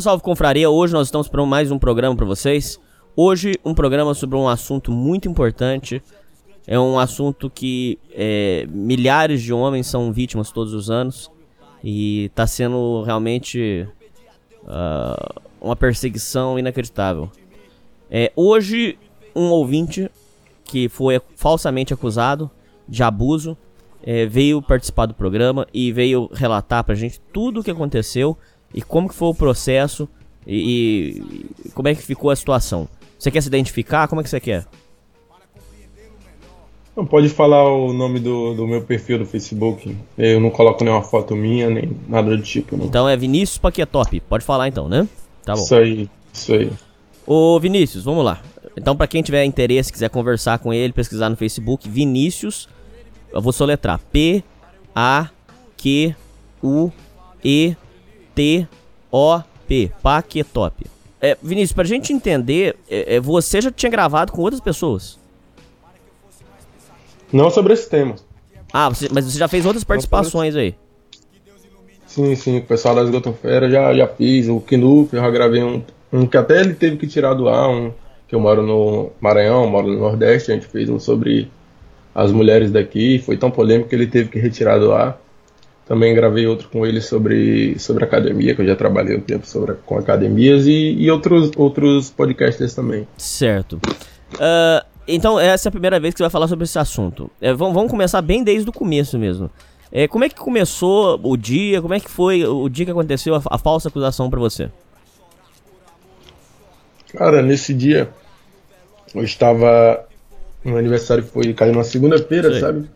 Salve, salve, confraria. Hoje nós estamos para mais um programa para vocês. Hoje, um programa sobre um assunto muito importante. É um assunto que é, milhares de homens são vítimas todos os anos. E está sendo realmente uh, uma perseguição inacreditável. É, hoje, um ouvinte que foi falsamente acusado de abuso é, veio participar do programa e veio relatar pra gente tudo o que aconteceu e como que foi o processo e, e, como é que ficou a situação. Você quer se identificar? Como é que você quer? Não pode falar o nome do, do meu perfil do Facebook. Eu não coloco nenhuma foto minha, nem nada do tipo. Não. Então é Vinícius Paquetop. Pode falar então, né? Tá bom. Isso aí, isso aí. Ô Vinícius, vamos lá. Então, para quem tiver interesse, quiser conversar com ele, pesquisar no Facebook, Vinícius, eu vou soletrar P T-O-P, Paquetop. É, Vinícius, pra gente entender, é, é, você já tinha gravado com outras pessoas? Não sobre esse tema. Ah, você, mas você já fez outras participações aí? Sim, sim, o pessoal da Esgotofera já, já fiz, o Kinup, eu já gravei um, um que até ele teve que tirar do ar, um que eu moro no Maranhão, moro no Nordeste, a gente fez um sobre as mulheres daqui, foi tão polêmico que ele teve que retirar do ar. Também gravei outro com ele sobre, sobre academia, que eu já trabalhei um tempo sobre, com academias e, e outros, outros podcasts também. Certo. Uh, então, essa é a primeira vez que você vai falar sobre esse assunto. É, vamos, vamos começar bem desde o começo mesmo. É, como é que começou o dia? Como é que foi o dia que aconteceu a, a falsa acusação para você? Cara, nesse dia eu estava. Meu aniversário foi caiu numa segunda-feira, sabe?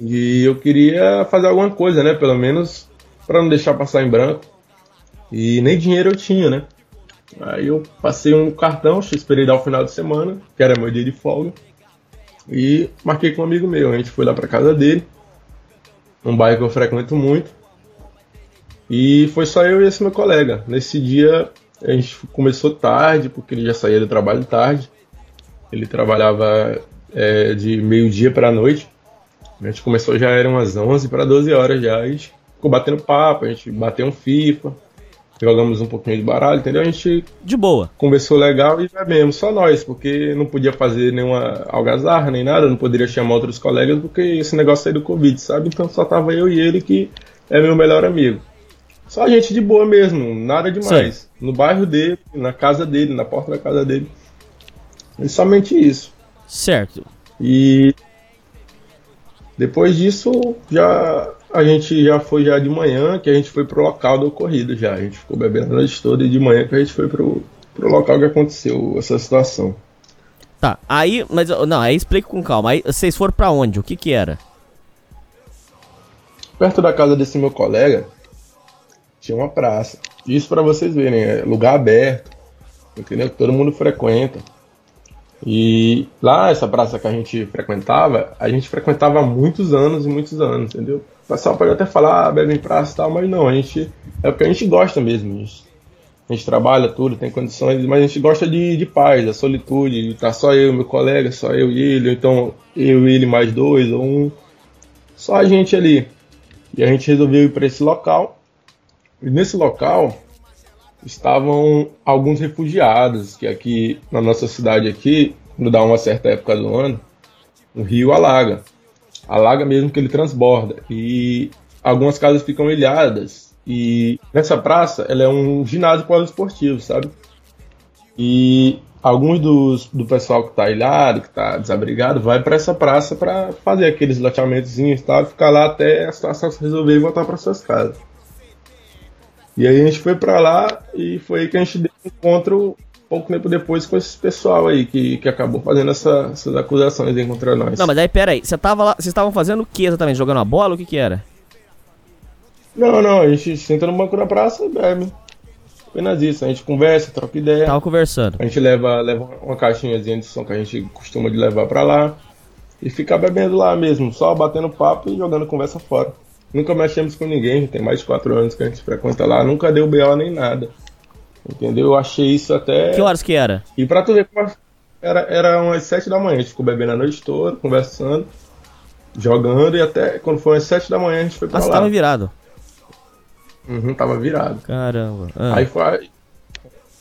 E eu queria fazer alguma coisa, né? Pelo menos para não deixar passar em branco. E nem dinheiro eu tinha, né? Aí eu passei um cartão, esperei dar o final de semana, que era meu dia de folga. E marquei com um amigo meu. A gente foi lá pra casa dele, um bairro que eu frequento muito. E foi só eu e esse meu colega. Nesse dia a gente começou tarde, porque ele já saía do trabalho tarde. Ele trabalhava é, de meio-dia para noite. A gente começou já eram umas 11 para 12 horas já. A gente ficou batendo papo, a gente bateu um FIFA, jogamos um pouquinho de baralho, entendeu? A gente. De boa. Conversou legal e bebemos, só nós, porque não podia fazer nenhuma algazarra nem nada, não poderia chamar outros colegas, porque esse negócio aí do Covid, sabe? Então só tava eu e ele que é meu melhor amigo. Só a gente de boa mesmo, nada demais. Sim. No bairro dele, na casa dele, na porta da casa dele. E somente isso. Certo. E depois disso, já a gente já foi já de manhã, que a gente foi pro local do ocorrido já. A gente ficou bebendo a noite toda e de manhã que a gente foi pro, pro local que aconteceu essa situação. Tá, aí, mas não, aí explica com calma. Aí vocês foram para onde? O que que era? Perto da casa desse meu colega tinha uma praça. Isso para vocês verem, é lugar aberto, entendeu? Todo mundo frequenta. E lá, essa praça que a gente frequentava, a gente frequentava há muitos anos e muitos anos, entendeu? O pessoal pode até falar, ah, bebe em praça e tal, mas não, a gente. É porque a gente gosta mesmo. Gente, a gente trabalha tudo, tem condições, mas a gente gosta de, de paz, da solitude, de estar só eu, meu colega, só eu e ele, ou então eu e ele mais dois, ou um. Só a gente ali. E a gente resolveu ir para esse local. E nesse local estavam alguns refugiados, que aqui na nossa cidade aqui, quando dá uma certa época do ano, o rio alaga. Alaga mesmo que ele transborda. E algumas casas ficam ilhadas E nessa praça, ela é um ginásio poliesportivo, sabe? E alguns dos, do pessoal que tá ilhado, que tá desabrigado, vai para essa praça para fazer aqueles loteamentozinhos e tal, ficar lá até a situação se resolver e voltar para suas casas. E aí a gente foi para lá e foi aí que a gente deu um encontro pouco tempo depois com esse pessoal aí que, que acabou fazendo essa, essas acusações contra nós. Não, mas aí pera aí, você tava lá, vocês estavam fazendo o que exatamente? Jogando a bola? O que que era? Não, não, a gente senta no banco da praça e bebe. Apenas isso, a gente conversa, troca ideia. Tava conversando. A gente leva, leva uma caixinhazinha de som que a gente costuma de levar pra lá. E fica bebendo lá mesmo, só batendo papo e jogando conversa fora. Nunca mexemos com ninguém, tem mais de 4 anos que a gente frequenta lá, nunca deu BO nem nada. Entendeu? Eu achei isso até. Que horas que era? E pra tu ver como era, era umas 7 da manhã, a gente ficou bebendo a noite toda, conversando, jogando, e até quando foi umas 7 da manhã a gente foi pra Ah, você lá. tava virado. Uhum, tava virado. Caramba. Ah. Aí foi.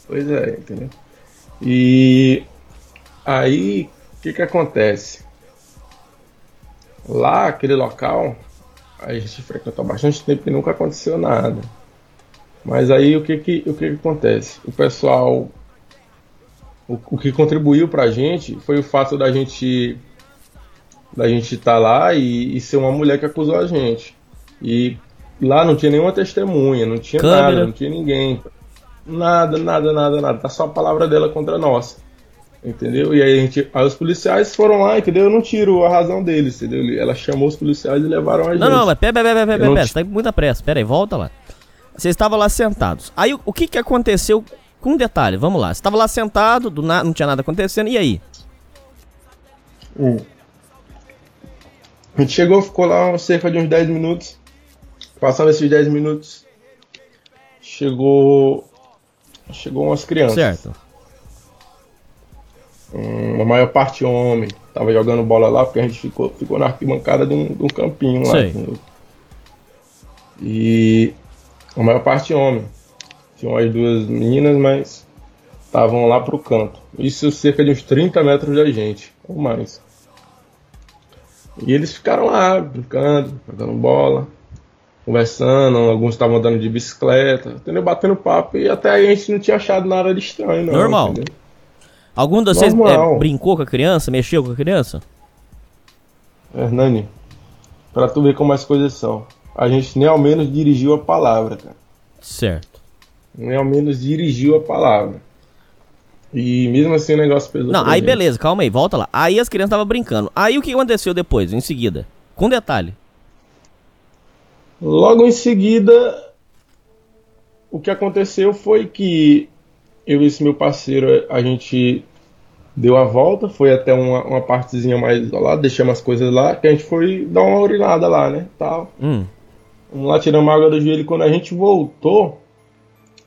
Pois é, entendeu? E aí, o que que acontece? Lá, aquele local, a gente frequentou há bastante tempo e nunca aconteceu nada. Mas aí o que que, o que, que acontece? O pessoal. O, o que contribuiu pra gente foi o fato da gente. Da gente estar lá e, e ser uma mulher que acusou a gente. E lá não tinha nenhuma testemunha, não tinha Câmera. nada, não tinha ninguém. Nada, nada, nada, nada. Tá só a palavra dela contra a nossa. Entendeu? E aí, a gente, aí os policiais foram lá, entendeu? Eu não tiro a razão deles, entendeu? Ela chamou os policiais e levaram a gente. Não, não, mas pera, pera, pera, pera, pera, te- você tá com muita pressa. Pera aí, volta lá. Vocês estavam lá sentados. Aí o, o que que aconteceu? Com um detalhe, vamos lá. Você tava lá sentado, do na... não tinha nada acontecendo, e aí? Hum. A gente chegou, ficou lá cerca de uns 10 minutos. Passando esses 10 minutos, chegou. Chegou umas crianças. Certo. Hum, a maior parte homem. Tava jogando bola lá porque a gente ficou, ficou na arquibancada de um, de um campinho lá. Entendeu? E a maior parte homem. Tinha umas duas meninas, mas estavam lá pro canto. Isso cerca de uns 30 metros da gente, ou mais. E eles ficaram lá, brincando, jogando bola, conversando, alguns estavam andando de bicicleta, entendeu? Batendo papo, e até aí a gente não tinha achado nada de estranho, não. Normal. entendeu? Algum de vocês é, brincou com a criança, mexeu com a criança? Hernani, pra tu ver como as coisas são. A gente nem ao menos dirigiu a palavra, cara. Certo. Nem ao menos dirigiu a palavra. E mesmo assim o negócio pesou. Não, aí gente. beleza, calma aí, volta lá. Aí as crianças estavam brincando. Aí o que aconteceu depois, em seguida? Com detalhe. Logo em seguida, o que aconteceu foi que eu e esse meu parceiro, a gente deu a volta, foi até uma, uma partezinha mais isolada, deixamos as coisas lá, que a gente foi dar uma urinada lá, né? Tal. Hum. Vamos lá, tiramos a água do joelho. e Quando a gente voltou,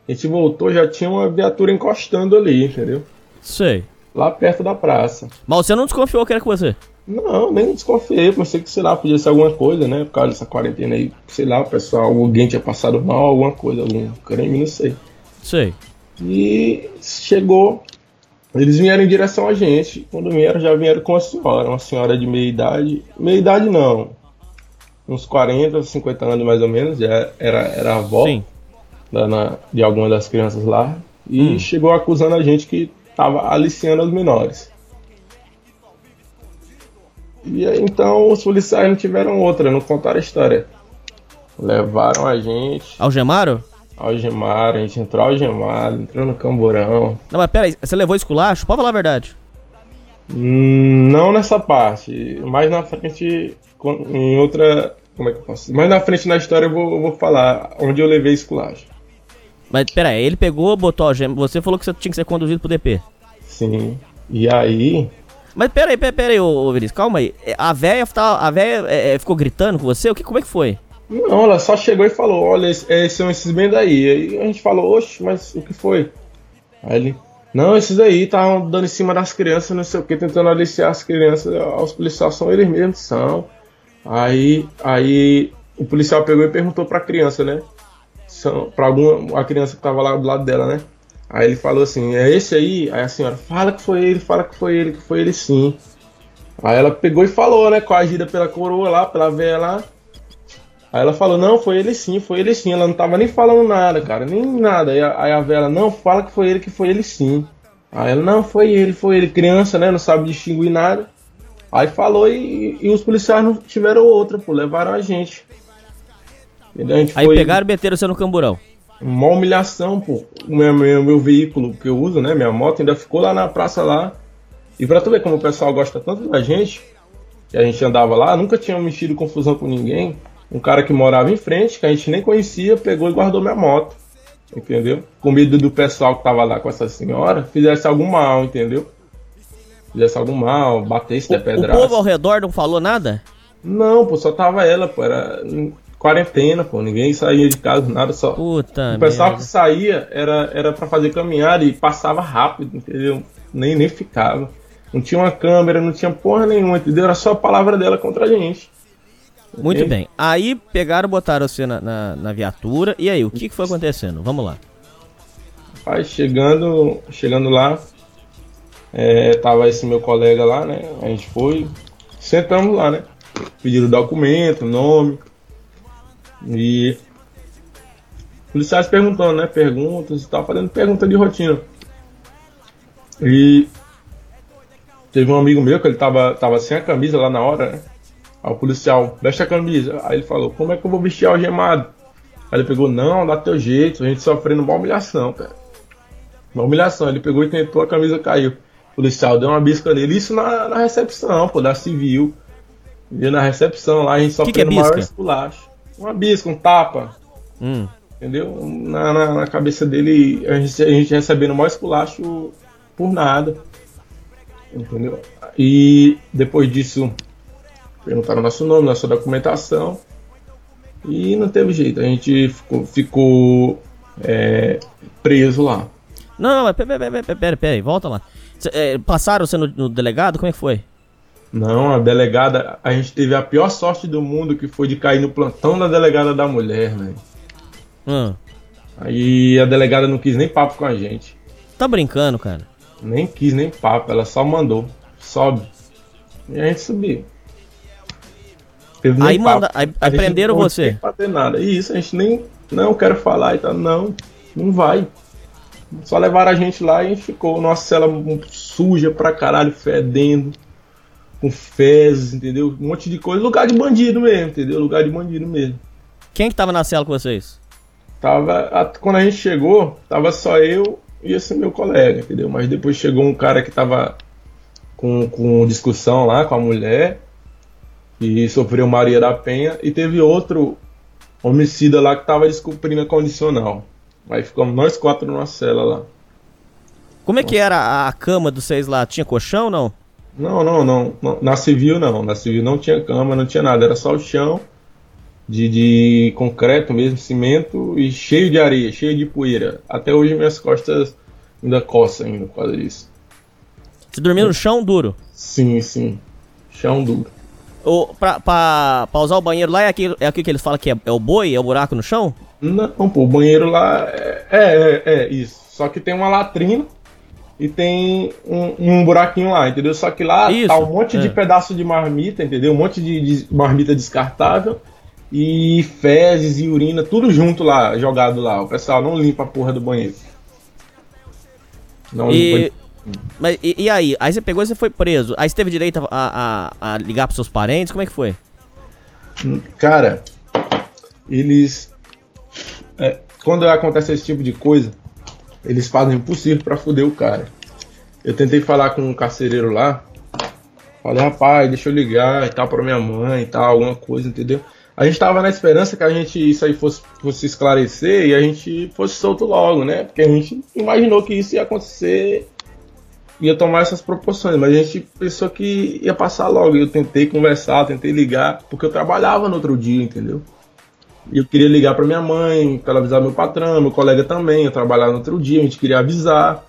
a gente voltou, já tinha uma viatura encostando ali, entendeu? Sei. Lá perto da praça. Mas você não desconfiou que era com você? Não, nem desconfiei, pensei que, sei lá, podia ser alguma coisa, né? Por causa dessa quarentena aí, sei lá, o pessoal, alguém tinha passado mal, alguma coisa, algum crime, não sei. Sei. E chegou, eles vieram em direção a gente. Quando vieram, já vieram com uma senhora, uma senhora de meia idade. Meia idade não, uns 40, 50 anos mais ou menos, já era, era a avó da- na- de alguma das crianças lá. E Hum. chegou acusando a gente que tava aliciando os menores. E aí, então os policiais não tiveram outra, não contaram a história. Levaram a gente, Algemaram? Algemaram, a gente entrou algemado, entrou no camburão. Não, mas pera aí, você levou esculacho? Pode falar a verdade. Hum, Não nessa parte, mais na frente, em outra. Como é que eu posso? Mais na frente na história eu vou, eu vou falar onde eu levei esculacho. Mas pera aí, ele pegou, botou algema. Você falou que você tinha que ser conduzido pro DP. Sim. E aí, Mas pera aí, pera, pera aí, ô, ô Vinícius, calma aí. É, A véia, tá, a véia é, é, ficou gritando com você? O que, como é que foi? Não, ela só chegou e falou, olha, esses, esses são esses bem daí. Aí a gente falou, oxe, mas o que foi? Aí ele, não, esses aí estavam dando em cima das crianças, não sei o que, tentando aliciar as crianças, os policiais são eles mesmos, são. Aí, aí o policial pegou e perguntou pra criança, né? Pra alguma a criança que tava lá do lado dela, né? Aí ele falou assim, é esse aí? Aí a senhora, fala que foi ele, fala que foi ele, que foi ele sim. Aí ela pegou e falou, né? Coagida pela coroa lá, pela véia lá. Aí ela falou, não, foi ele sim, foi ele sim. Ela não tava nem falando nada, cara, nem nada. Aí a, aí a vela, não, fala que foi ele, que foi ele sim. Aí ela, não, foi ele, foi ele. Criança, né, não sabe distinguir nada. Aí falou e, e os policiais não tiveram outra, pô, levaram a gente. A gente aí foi... pegaram e meteram você no camburão. Uma humilhação, pô. O meu, meu, meu, veículo que eu uso, né, minha moto, ainda ficou lá na praça lá. E pra tu ver como o pessoal gosta tanto da gente, que a gente andava lá, nunca tinha mexido confusão com ninguém. Um cara que morava em frente, que a gente nem conhecia, pegou e guardou minha moto. Entendeu? Com medo do pessoal que tava lá com essa senhora fizesse algum mal, entendeu? Fizesse algum mal, batesse o, pedra. O povo ao redor não falou nada? Não, pô, só tava ela, pô. Era quarentena, pô. Ninguém saía de casa, nada, só. Puta o pessoal merda. que saía era, era para fazer caminhada e passava rápido, entendeu? Nem, nem ficava. Não tinha uma câmera, não tinha porra nenhuma, entendeu? Era só a palavra dela contra a gente. Muito bem. Aí pegaram, botaram você na, na, na, viatura. E aí, o que, que foi acontecendo? Vamos lá. Aí chegando, chegando lá, é, tava esse meu colega lá, né? A gente foi, sentamos lá, né? Pediram documento, nome. E policiais perguntando, né? Perguntas e tal, fazendo pergunta de rotina. E teve um amigo meu que ele tava, tava sem a camisa lá na hora, né? Aí o policial, veste a camisa. Aí ele falou, como é que eu vou vestir algemado? Aí ele pegou, não, dá teu jeito, a gente sofrendo uma humilhação, cara. Uma humilhação. Ele pegou e tentou, a camisa caiu. O policial deu uma bisca nele. Isso na, na recepção, pô, da civil. E na recepção lá, a gente sofrendo que que é maior esculacho. Uma bisca, um tapa. Hum. Entendeu? Na, na, na, cabeça dele, a gente, a gente recebendo o maior esculacho por nada. Entendeu? E depois disso, perguntaram nosso nome, nossa documentação. E não teve jeito, a gente ficou, ficou é, preso lá. Não, não, pera, pera, pera, pera, volta lá. É, passaram você no, no, delegado? Como é que foi? Não, a delegada, a gente teve a pior sorte do mundo que foi de cair no plantão da delegada da mulher, velho. Hum. Aí a delegada não quis nem papo com a gente. Tá brincando, cara? Nem quis nem papo, ela só mandou. Sobe. E a gente subiu. Aí, manda, aí, aí prenderam você. Não fazer nada. Isso, a gente nem. Não, quero falar e tal. Não, não vai. Só levaram a gente lá e a gente ficou. Nossa cela suja pra caralho, fedendo. Com fezes, entendeu? Um monte de coisa. Lugar de bandido mesmo, entendeu? Lugar de bandido mesmo. Quem que tava na cela com vocês? Tava. Quando a gente chegou, tava só eu e esse meu colega, entendeu? Mas depois chegou um cara que tava com, com discussão lá com a mulher que sofreu Maria da Penha, e teve outro homicida lá que estava descumprindo a condicional. Aí ficamos nós quatro numa cela lá. Como é que era a cama dos seis lá? Tinha colchão ou não? Não, não, não. Na civil não. Na civil não tinha cama, não tinha nada. Era só o chão de, de concreto mesmo, cimento e cheio de areia, cheio de poeira. Até hoje minhas costas ainda coçam ainda por causa disso. Você dormia no chão duro? Sim, sim. Chão duro. O, pra, pra, pra, usar o banheiro lá é aqui, é aqui que eles falam que é, é, o boi? É o buraco no chão? Não, pô, o banheiro lá é, é, é, é isso. Só que tem uma latrina e tem um, um, buraquinho lá, entendeu? Só que lá Isso, tá um monte é. de pedaço de marmita, entendeu? Um monte de, de, marmita descartável e fezes e urina, tudo junto lá, jogado lá. O pessoal não limpa a porra do banheiro. Não e... limpa mas e, e, aí? Aí você pegou e você foi preso. Aí você teve direito a, a, a ligar pros seus parentes? Como é que foi? Cara, eles. É, quando acontece esse tipo de coisa, eles fazem o possível para foder o cara. Eu tentei falar com um carcereiro lá. Falei, rapaz, deixa eu ligar e tal pra minha mãe e tal, alguma coisa, entendeu? A gente tava na esperança que a gente isso aí fosse, fosse esclarecer e a gente fosse solto logo, né? Porque a gente imaginou que isso ia acontecer ia tomar essas proporções, mas a gente pensou que ia passar logo. Eu tentei conversar, tentei ligar, porque eu trabalhava no outro dia, entendeu? Eu queria ligar para minha mãe, para avisar meu patrão, meu colega também, eu trabalhava no outro dia, a gente queria avisar,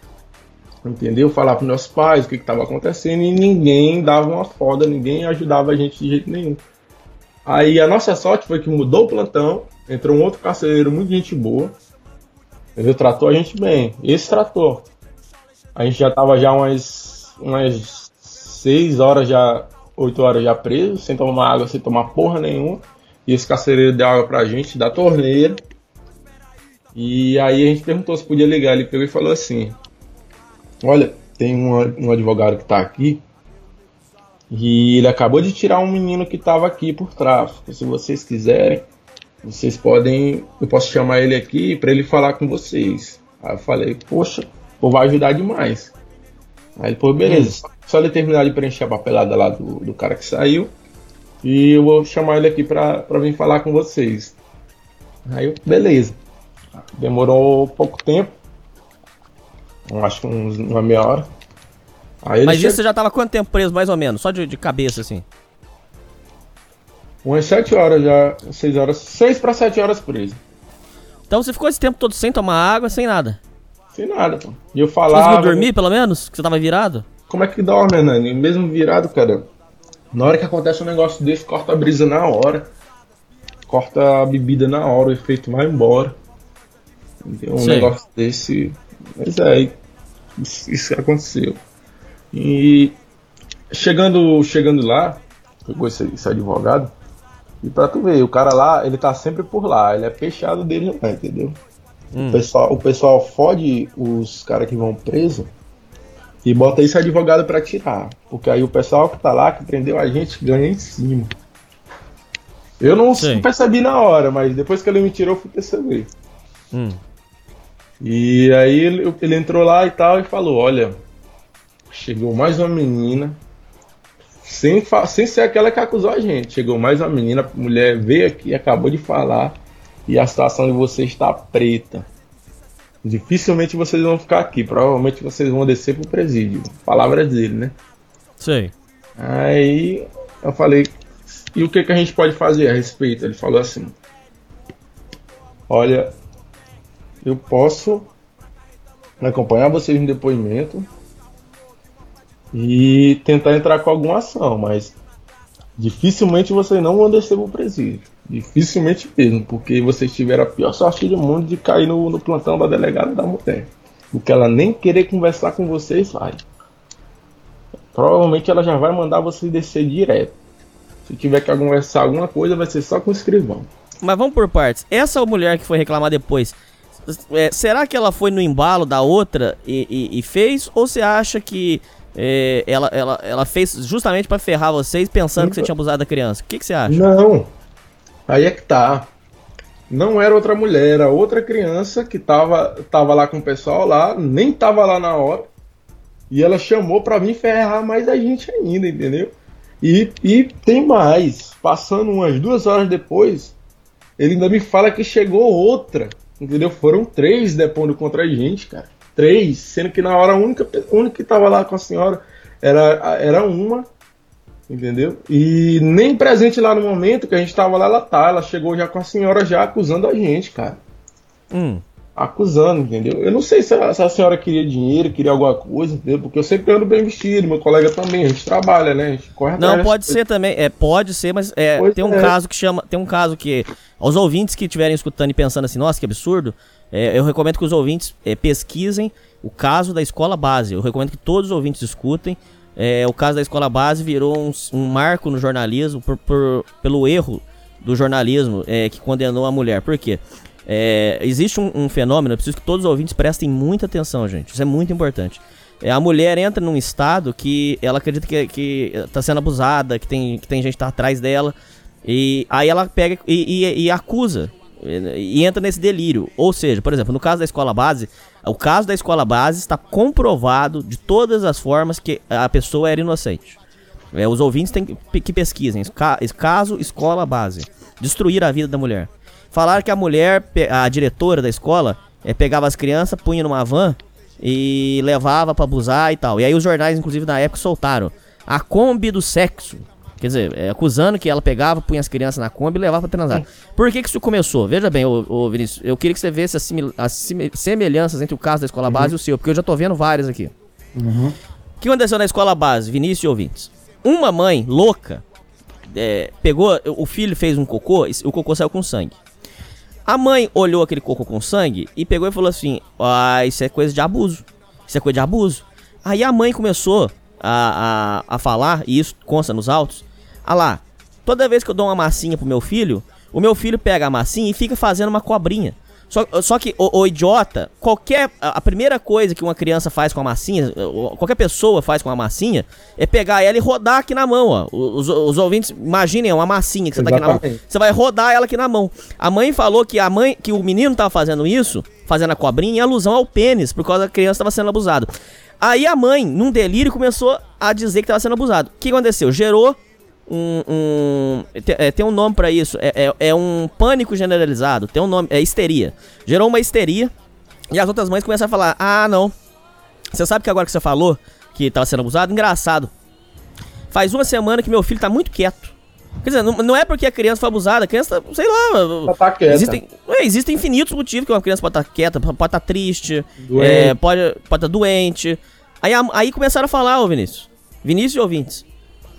entendeu? Falar para meus pais o que estava acontecendo e ninguém dava uma foda, ninguém ajudava a gente de jeito nenhum. Aí a nossa sorte foi que mudou o plantão, entrou um outro carcereiro muito gente boa, entendeu? Tratou a gente bem. Esse tratou. A gente já tava já umas, umas 6 horas já, 8 horas já preso, sem tomar água, sem tomar porra nenhuma. E esse carcereiro deu água pra gente da torneira. E aí a gente perguntou se podia ligar. Ele pegou e falou assim: Olha, tem um, um advogado que tá aqui. E ele acabou de tirar um menino que tava aqui por tráfico. Se vocês quiserem, vocês podem. Eu posso chamar ele aqui para ele falar com vocês. Aí eu falei, poxa, pô, vai ajudar demais. Aí ele falou, beleza, hum. só ele terminar de preencher a papelada lá do, do cara que saiu. E eu vou chamar ele aqui pra, pra vir falar com vocês. Aí eu, beleza. Demorou pouco tempo. Acho que uns, uma meia hora. Aí Mas isso você já tava quanto tempo preso, mais ou menos? Só de, de cabeça, assim? Umas 7 horas já, 6 horas, 6 para 7 horas preso. Então você ficou esse tempo todo sem tomar água, sem nada? Sem nada, pô. E eu falava... Você conseguiu dormir, pelo menos? Que você tava virado? Como é que dorme, Hernani? Mesmo virado, cara, na hora que acontece um negócio desse, corta a brisa na hora. Corta a bebida na hora, o efeito vai embora. Um Sim. negócio desse... Mas é, isso, isso aconteceu. E chegando, chegando lá, pegou esse, esse advogado, e pra tu ver, o cara lá, ele tá sempre por lá, ele é fechado dele lá, entendeu? Hum. O, pessoal, o pessoal fode os caras que vão preso e bota esse advogado para tirar. Porque aí o pessoal que tá lá, que prendeu a gente, ganha em cima. Eu não Sim. percebi na hora, mas depois que ele me tirou, eu fui perceber. Hum. E aí ele, ele entrou lá e tal e falou: Olha, chegou mais uma menina sem, sem ser aquela que acusou a gente. Chegou mais uma menina, a mulher veio aqui, acabou de falar, e a situação de vocês está preta. Dificilmente vocês vão ficar aqui, provavelmente vocês vão descer pro presídio. Palavras dele, né? Sei. Aí eu falei, e o que, que a gente pode fazer a respeito? Ele falou assim: Olha, eu posso acompanhar vocês no depoimento, e tentar entrar com alguma ação, mas dificilmente vocês não vão descer pro presídio. Dificilmente mesmo, porque vocês tiveram a pior sorte do mundo de cair no, no plantão da delegada da mulher. Porque ela nem querer conversar com vocês vai. Provavelmente ela já vai mandar vocês descer direto. Se tiver que conversar alguma coisa, vai ser só com o escrivão. Mas vamos por partes. Essa mulher que foi reclamar depois, é, será que ela foi no embalo da outra e, e, e fez? Ou você acha que é, ela, ela, ela fez justamente para ferrar vocês pensando que você tinha abusado da criança. O que, que você acha? Não. Aí é que tá. Não era outra mulher, era outra criança que tava, tava lá com o pessoal lá, nem tava lá na hora. E ela chamou para vir ferrar mais a gente ainda, entendeu? E, e tem mais. Passando umas duas horas depois, ele ainda me fala que chegou outra. Entendeu? Foram três depondo contra a gente, cara três, sendo que na hora a única, única que estava lá com a senhora era, era uma, entendeu? E nem presente lá no momento que a gente estava lá, ela tá. Ela chegou já com a senhora já acusando a gente, cara. Hum. Acusando, entendeu? Eu não sei se a, se a, senhora queria dinheiro, queria alguma coisa, entendeu? Porque eu sempre ando bem vestido, meu colega também, a gente trabalha, né? A gente corre Não, pode ser também, é, pode ser, mas é, tem um é. caso que chama, tem um caso que aos ouvintes que estiverem escutando e pensando assim, nossa, que absurdo, é, eu recomendo que os ouvintes é, pesquisem o caso da escola base. Eu recomendo que todos os ouvintes escutem. É, o caso da escola base virou um, um marco no jornalismo por, por, pelo erro do jornalismo é, que condenou a mulher. Por quê? É, existe um, um, fenômeno, eu preciso que todos os ouvintes prestem muita atenção, gente. Isso é muito importante. É, a mulher entra num estado que ela acredita que, está sendo abusada, que tem, que tem gente que tá atrás dela. E aí ela pega e, e, e acusa e entra nesse delírio. Ou seja, por exemplo, no caso da escola base, o caso da escola base está comprovado de todas as formas que a pessoa era inocente. É, os ouvintes têm que, que pesquisem. Caso escola base. Destruir a vida da mulher. Falaram que a mulher, a diretora da escola, é, pegava as crianças, punha numa van e levava para abusar e tal. E aí os jornais, inclusive, na época soltaram. A Kombi do sexo. Quer dizer, é, acusando que ela pegava, punha as crianças na Kombi e levava pra transar. Por que que isso começou? Veja bem, ô, ô Vinícius, eu queria que você visse as, as semelhanças entre o caso da escola uhum. base e o seu, porque eu já tô vendo várias aqui. Uhum. O que aconteceu na escola base, Vinícius e ouvintes? Uma mãe louca é, pegou, o filho fez um cocô, o cocô saiu com sangue. A mãe olhou aquele cocô com sangue e pegou e falou assim: Ah, isso é coisa de abuso. Isso é coisa de abuso. Aí a mãe começou a, a, a falar, e isso consta nos autos, ah lá, toda vez que eu dou uma massinha pro meu filho, O meu filho pega a massinha e fica fazendo uma cobrinha. Só, só que, o, o idiota, qualquer. A, primeira coisa que uma criança faz com a massinha, qualquer pessoa faz com a massinha, é pegar ela e rodar aqui na mão, ó. Os, os ouvintes, imaginem, é uma massinha que você tá aqui na mão. Você vai rodar ela aqui na mão. A mãe falou que a mãe, que o menino tava fazendo isso, fazendo a cobrinha, em alusão ao pênis, por causa da criança tava sendo abusado. Aí a mãe, num delírio, começou a dizer que tava sendo abusado. O que aconteceu? Gerou um. um tem, é, tem, um nome para isso. É, é, é, um pânico generalizado. Tem um nome. É histeria. Gerou uma histeria. E as outras mães começaram a falar: Ah, não. Você sabe que agora que você falou que tava sendo abusado? Engraçado. Faz uma semana que meu filho tá muito quieto. Quer dizer, não, não é porque a criança foi abusada, a criança, sei lá. Tá quieta. Existem, é, existem infinitos motivos que uma criança pode estar tá quieta, pode estar tá triste, é, pode estar pode tá doente. Aí, aí começaram a falar, ô Vinícius. Vinícius e ouvintes.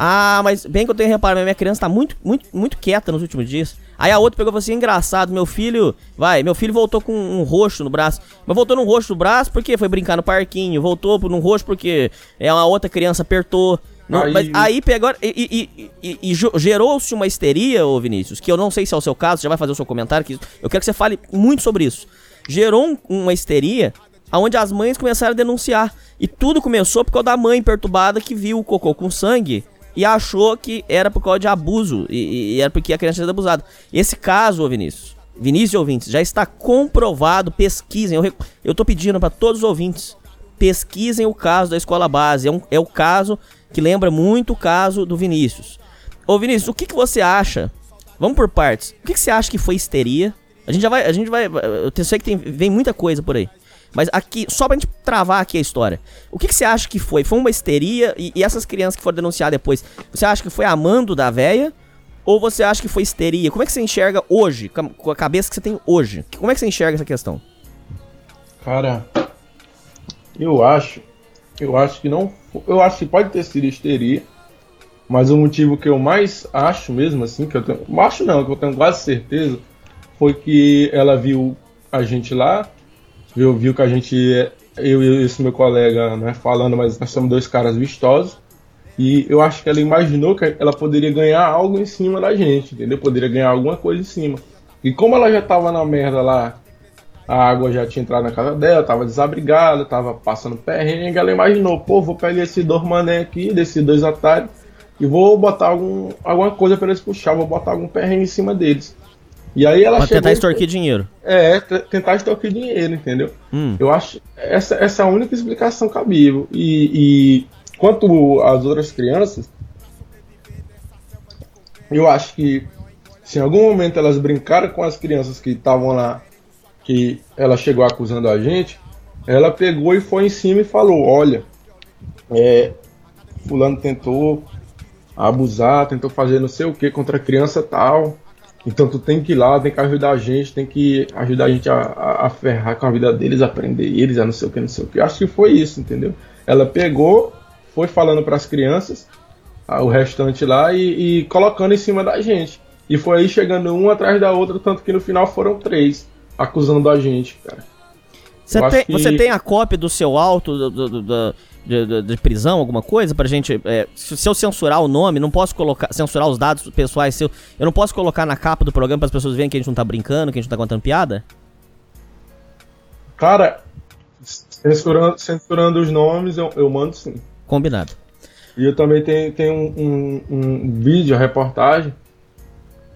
Ah, mas bem que eu tenho reparado, minha criança tá muito, muito, muito quieta nos últimos dias. Aí a outra pegou e falou assim: engraçado, meu filho. Vai, meu filho voltou com um roxo no braço. Mas voltou num roxo no braço porque foi brincar no parquinho. Voltou num roxo porque é uma outra criança apertou. Não, aí... Mas aí pegou. E, e, e, e gerou-se uma histeria, ô Vinícius, que eu não sei se é o seu caso, já vai fazer o seu comentário. Que eu quero que você fale muito sobre isso. Gerou um, uma histeria onde as mães começaram a denunciar. E tudo começou por causa da mãe perturbada que viu o cocô com sangue e achou que era por causa de abuso e, e era porque a criança sido abusada. Esse caso, Vinícius, Vinícius e ouvintes, já está comprovado, pesquisem. Eu, eu tô pedindo para todos os ouvintes, pesquisem o caso da escola base. É, um, é o caso que lembra muito o caso do Vinícius. Ô Vinícius, o que, que você acha? Vamos por partes. O que, que você acha que foi histeria? A gente já vai. A gente vai. Eu sei que tem, vem muita coisa por aí. Mas aqui, só pra gente travar aqui a história. O que, que você acha que foi? Foi uma histeria? E, e, essas crianças que foram denunciar depois, você acha que foi amando da véia? Ou você acha que foi histeria? Como é que você enxerga hoje, com a cabeça que você tem hoje? Como é que você enxerga essa questão? Cara, eu acho. Eu acho que não. Eu acho que pode ter sido histeria. Mas o motivo que eu mais acho mesmo, assim, que eu tenho. Acho não, que eu tenho quase certeza, foi que ela viu a gente lá, viu, viu que a gente, eu e esse meu colega, né, falando, mas nós somos dois caras vistosos. E eu acho que ela imaginou que ela poderia ganhar algo em cima da gente, entendeu? Poderia ganhar alguma coisa em cima. E como ela já tava na merda lá, a água já tinha entrado na casa dela, tava desabrigada, tava passando perrengue, ela imaginou, pô, vou pegar esse dois mané aqui, desses dois atalhos, e vou botar algum, alguma coisa para eles puxar, vou botar algum perrengue em cima deles. E aí ela pra tentar extorquir dinheiro. É, tentar extorquir dinheiro, entendeu? Hum. Eu acho essa, essa é a única explicação cabível. E, e quanto às outras crianças, eu acho que se em algum momento elas brincaram com as crianças que estavam lá, que ela chegou acusando a gente, ela pegou e foi em cima e falou: Olha, é, Fulano tentou abusar, tentou fazer não sei o que contra a criança tal. Então tu tem que ir lá, tem que ajudar a gente, tem que ajudar a gente a, a, a ferrar com a vida deles, aprender eles, a não sei o que, não sei o que. Acho que foi isso, entendeu? Ela pegou, foi falando para as crianças, o restante lá, e, e, colocando em cima da gente. E foi aí chegando um atrás da outra, tanto que no final foram três, acusando a gente, cara. Você tem, que... você tem a cópia do seu auto do, do, do, de, de, prisão, alguma coisa pra gente. É, se, se, eu censurar o nome, não posso colocar. Censurar os dados pessoais seu. Eu não posso colocar na capa do programa para as pessoas verem que a gente não tá brincando, que a gente não tá contando piada? Cara, censurando, censurando os nomes, eu, eu mando sim. Combinado. E eu também tenho, tenho um, um, um vídeo, reportagem,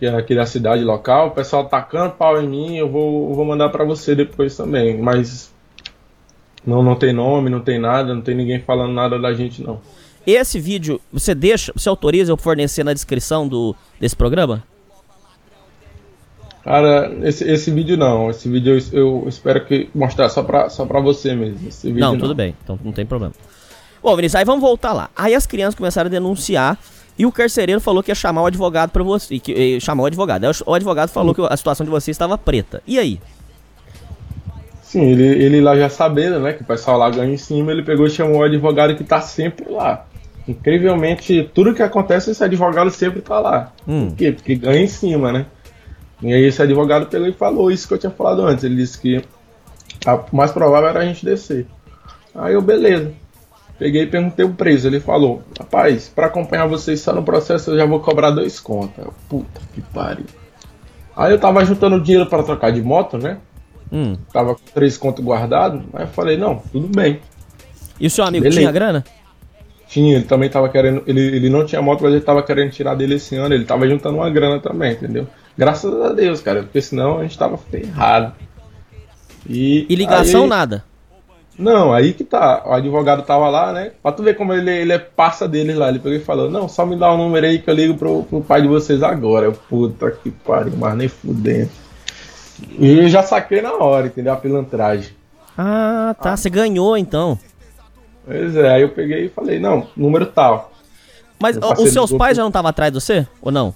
que é aqui da cidade local, o pessoal tacando pau em mim, eu vou, eu vou mandar para você depois também. Mas não, não tem nome, não tem nada, não tem ninguém falando nada da gente, não. Esse vídeo, você deixa, você autoriza eu fornecer na descrição do, desse programa? Cara, esse, esse vídeo não. Esse vídeo eu, eu espero que mostrar só pra, só pra você mesmo. Não, tudo bem, então não tem problema. Bom, Vinícius, aí vamos voltar lá. Aí as crianças começaram a denunciar e o carcereiro falou que ia chamar o advogado para você. Que, chamou o advogado. Aí o advogado falou que a situação de você estava preta. E aí? Sim, ele, ele lá já sabendo, né, que o pessoal lá ganha em cima, ele pegou e chamou o advogado que tá sempre lá. Incrivelmente, tudo que acontece, esse advogado sempre tá lá. Hum. Por quê? Porque ganha em cima, né? E aí esse advogado pegou e falou isso que eu tinha falado antes. Ele disse que a mais provável era a gente descer. Aí eu, beleza. Peguei e perguntei o preço. Ele falou: Rapaz, para acompanhar vocês só no processo eu já vou cobrar dois contas. Puta que pariu. Aí eu tava juntando dinheiro para trocar de moto, né? Hum. Tava com três contos guardados. Aí eu falei, não, tudo bem. E o seu amigo Beleza. tinha grana? Tinha, ele também tava querendo. Ele, ele não tinha moto, mas ele tava querendo tirar dele esse ano. Ele tava juntando uma grana também, entendeu? Graças a Deus, cara, porque senão a gente tava ferrado. E, E ligação aí- nada. Não, aí que tá. O advogado tava lá, né? Pra tu ver como ele, ele é parça deles lá. Ele pegou e falou: Não, só me dá o número aí que eu ligo pro, pro pai de vocês agora. Eu, puta que pariu, mas nem fudendo. E eu já saquei na hora, entendeu? A pilantragem. Ah, tá. Você ganhou então. Pois é, aí eu peguei e falei: Não, número tal. Mas ó, os seus pais já não estavam atrás de você? Ou não?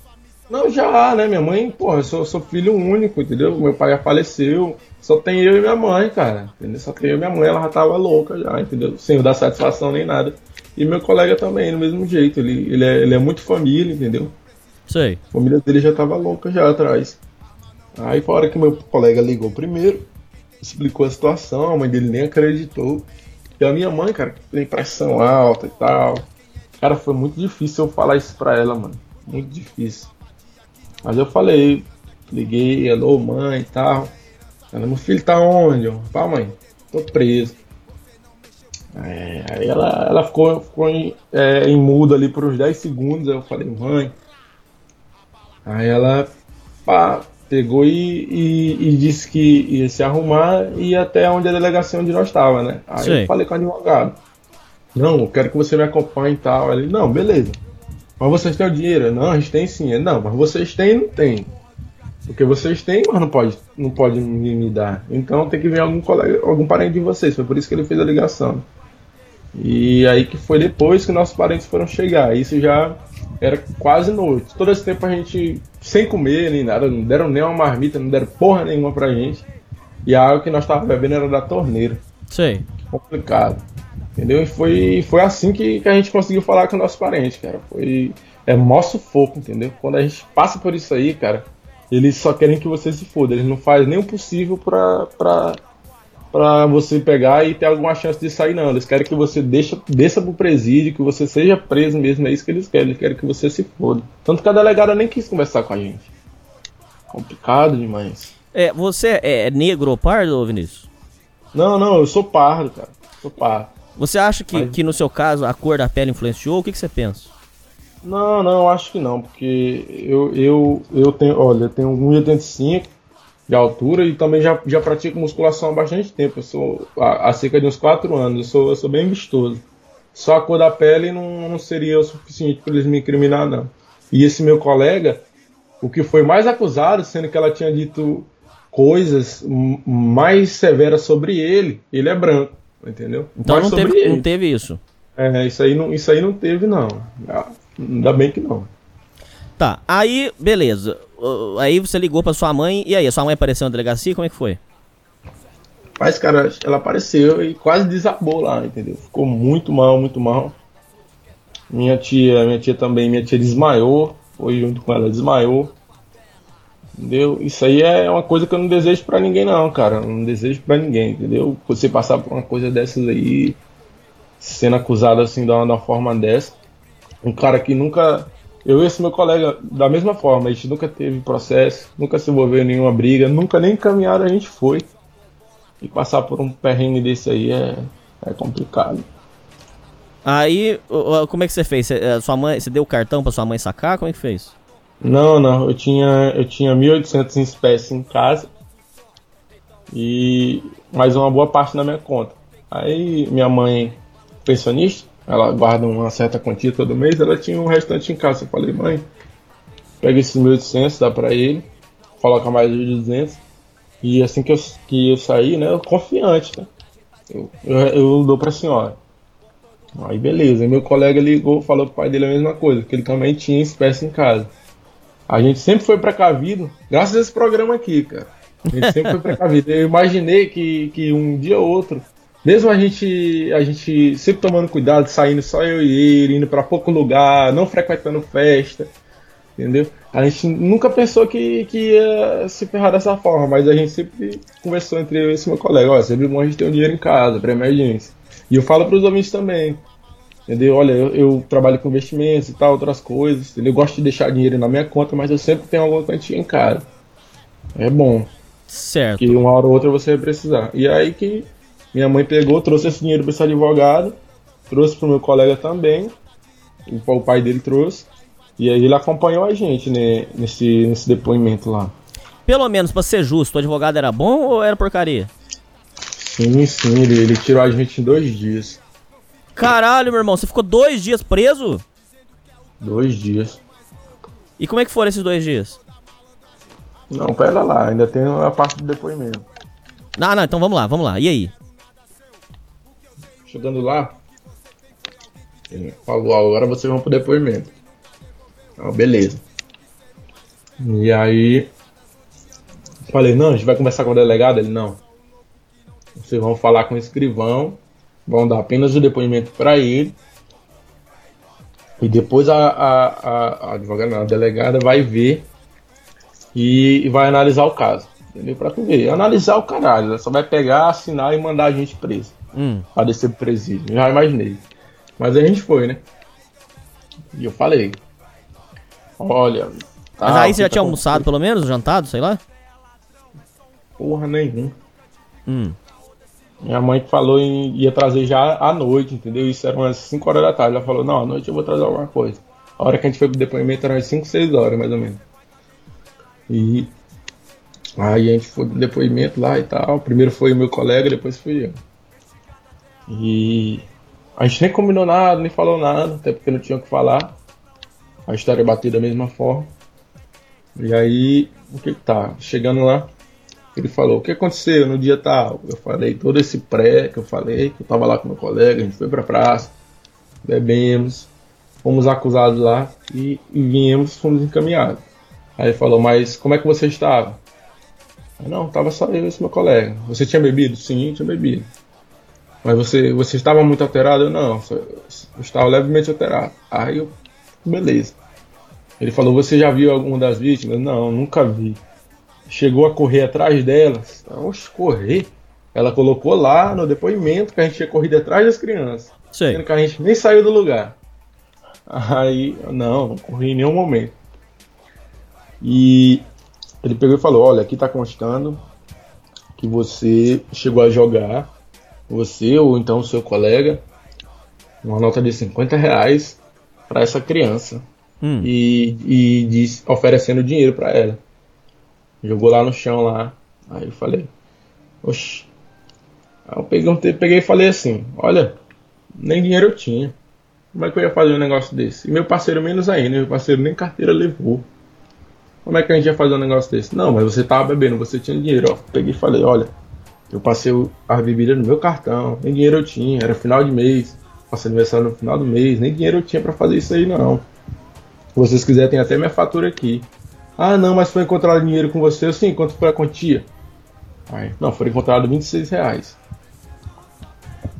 Não, já, né? Minha mãe, porra, eu sou, sou filho único, entendeu? Meu pai já faleceu. Só tem eu e minha mãe, cara. Entendeu? Só tem eu e minha mãe, ela já tava louca já, entendeu? Sem eu dar satisfação nem nada. E meu colega também, do mesmo jeito. Ele, ele, é, ele é muito família, entendeu? Sei. A família dele já tava louca já atrás. Aí foi a hora que meu colega ligou primeiro, explicou a situação, a mãe dele nem acreditou. E a minha mãe, cara, tem pressão alta e tal. Cara, foi muito difícil eu falar isso pra ela, mano. Muito difícil. Mas eu falei, liguei, alô mãe e tal. Ela, meu filho tá onde? Eu, Pá, mãe, tô preso. É, aí ela, ela ficou, ficou em, é, em mudo ali por uns 10 segundos. Aí eu falei, mãe. Aí ela pá, pegou e, e- e disse que ia se arrumar e ia até onde a delegacia onde nós estava, né? Aí Sei. eu falei com o advogado. Não, eu quero que você me acompanhe e tal. Ele, não, beleza. Mas vocês têm o dinheiro? Não, a gente tem sim. Não, mas vocês têm e não tem. Porque vocês têm, mas não pode, não pode me, dar. Então tem que vir algum colega, algum parente de vocês. Foi por isso que ele fez a ligação. E aí que foi depois que nossos parentes foram chegar. Isso já era quase noite. Todo esse tempo a gente sem comer nem nada, não deram nem uma marmita, não deram porra nenhuma pra gente. E a água que nós estávamos bebendo era da torneira. Sei. Complicado. Entendeu? E foi, foi assim que, que a gente conseguiu falar com nossos parentes, cara. Foi. É mó sufoco, entendeu? Quando a gente passa por isso aí, cara, eles só querem que você se foda. Eles não fazem nem o possível pra, pra, pra você pegar e ter alguma chance de sair, não. Eles querem que você deixa, desça pro presídio, que você seja preso mesmo. É isso que eles querem. Eles querem que você se foda. Tanto que a delegada nem quis conversar com a gente. Complicado demais. É, você é negro ou pardo, Vinícius? Não, não, eu sou pardo, cara. Sou pardo. Você acha que, Mas- que no seu caso a cor da pele influenciou? O que, que você pensa? Não, não, acho que não, porque eu, eu, eu tenho, olha, eu tenho 1,85 de altura e também já, já pratico musculação há bastante tempo. Eu sou há, há cerca de uns 4 anos, eu sou, eu sou bem vistoso. Só a cor da pele não, não seria o suficiente para eles me incriminar, não. E esse meu colega, o que foi mais acusado, sendo que ela tinha dito coisas mais severas sobre ele, ele é branco, entendeu? Então Mais não teve, ele. não teve isso. É, isso aí não, isso aí não teve, não. Ah, Ainda bem que não. Tá, aí, beleza. Aí você ligou pra sua mãe, e aí, a sua mãe apareceu na delegacia, como é que foi? Mas, cara, ela apareceu e quase desabou lá, entendeu? Ficou muito mal, muito mal. Minha tia, minha tia também, minha tia desmaiou, foi junto com ela, desmaiou. Entendeu? Isso aí é uma coisa que eu não desejo pra ninguém não, cara. Não desejo pra ninguém, entendeu? Você passar por uma coisa dessas aí, sendo acusado assim de uma, de uma forma dessa. Um cara que nunca. Eu e esse meu colega, da mesma forma, a gente nunca teve processo, nunca se envolveu em nenhuma briga, nunca nem caminhada a gente foi. E passar por um perrengue desse aí é, é complicado. Aí, como é que você fez? Uh, sua mãe, você deu o cartão pra sua mãe sacar? Como é que fez? Não, não, eu tinha, eu tinha 1.800 em espécie em casa e mais uma boa parte na minha conta. Aí minha mãe, pensionista, ela guarda uma certa quantia todo mês, ela tinha um restante em casa. Eu falei, mãe, pega esses 1.800, dá pra ele, coloca mais os 200. E assim que eu, que eu saí, né, eu confiante, né? Eu, eu, eu dou pra senhora. Aí beleza, meu colega ligou, falou pro pai dele a mesma coisa, que ele também tinha espécie em casa. A gente sempre foi precavido, graças a esse programa aqui, cara. A gente sempre foi precavido. Eu imaginei que, que um dia ou outro, mesmo a gente, a gente sempre tomando cuidado, saindo só eu e ele, indo pra pouco lugar, não frequentando festa, entendeu? A gente nunca pensou que, que ia se ferrar dessa forma, mas a gente sempre conversou entre eu e esse meu colega, ó, sempre bom a gente ter um dinheiro em casa, pra emergência. E eu falo pros ouvintes também, Entendeu? Olha, eu, eu trabalho com investimentos e tal, outras coisas. entendeu? Eu gosto de deixar dinheiro na minha conta, mas eu sempre tenho alguma quantia em casa. é bom. Certo. Que uma hora ou outra você vai precisar. E aí que minha mãe pegou, trouxe esse dinheiro para esse advogado, trouxe pro meu colega também, o, o pai dele trouxe, e aí ele acompanhou a gente né, nesse, nesse depoimento lá. Pelo menos, pra ser justo, o advogado era bom ou era porcaria? Sim, sim, ele, ele tirou a gente em dois dias. Caralho, meu irmão, você ficou dois dias preso? Dois dias. E como é que foram esses dois dias? Não, pera lá, ainda tem a parte do depoimento. Não, não, então vamos lá, vamos lá. E aí? Chegando lá, ele falou, agora vocês vão pro depoimento. Ah, beleza. E aí, falei, não, a gente vai conversar com o delegado? Ele, não. Vocês vão falar com o escrivão, vão dar apenas o depoimento para ele. E depois a, a, a, a advogada, a delegada vai ver e, e, vai analisar o caso. Entendeu? Pra tu ver. Analisar o caralho. Ela só vai pegar, assinar e mandar a gente preso. Hum. Pra descer pro presídio. Já imaginei. Mas a gente foi, né? E eu falei. Olha. Mas tá, aí você já tinha almoçado, pelo menos, jantado, sei lá? Porra nenhuma. Hum. Minha mãe falou em ia trazer já à noite, entendeu? Isso era umas 5 horas da tarde. Ela falou, não, à noite eu vou trazer alguma coisa. A hora que a gente foi pro depoimento era umas 5, 6 horas, mais ou menos. E aí a gente foi pro depoimento lá e tal. Primeiro foi o meu colega, depois fui eu. E a gente nem combinou nada, nem falou nada, até porque não tinha o que falar. A história bateu da mesma forma. E aí, o que que tá? Chegando lá, ele falou, o que aconteceu no dia tal? Eu falei todo esse pré que eu falei, que eu tava lá com meu colega, a gente foi pra praça, bebemos, fomos acusados lá e, e viemos, fomos encaminhados. Aí ele falou, mas como é que você estava? Eu, não, tava só eu e esse meu colega. Você tinha bebido? Sim, tinha bebido. Mas você, você estava muito alterado? Eu não, eu estava levemente alterado. Aí eu, beleza. Ele falou, você já viu alguma das vítimas? Não, nunca vi chegou a correr atrás delas. Oxe, correr? Ela colocou lá no depoimento que a gente tinha corrido atrás das crianças. Sei. Sendo que a gente nem saiu do lugar. Aí, não, não corri em nenhum momento. E ele pegou e falou: Olha, aqui tá constando que você chegou a jogar, você ou então o seu colega, uma nota de 50 reais para essa criança Hum. e, e diz- oferecendo dinheiro para ela. Jogou lá no chão lá. Aí eu falei, oxi. Aí eu peguei, peguei e falei assim, olha, nem dinheiro eu tinha. Como é que eu ia fazer um negócio desse? E meu parceiro menos ainda, meu parceiro nem carteira levou. Como é que a gente ia fazer um negócio desse? Não, mas você tava bebendo, você tinha dinheiro, ó. Peguei e falei, olha, eu passei as bebidas no meu cartão, nem dinheiro eu tinha, era final de mês, passei aniversário no final do mês, nem dinheiro eu tinha pra fazer isso aí não. Se vocês quiserem, tem até minha fatura aqui. Ah, não, mas foi encontrado dinheiro com você. Sim, quanto foi a quantia? Aí, não, foi encontrado 26 reais.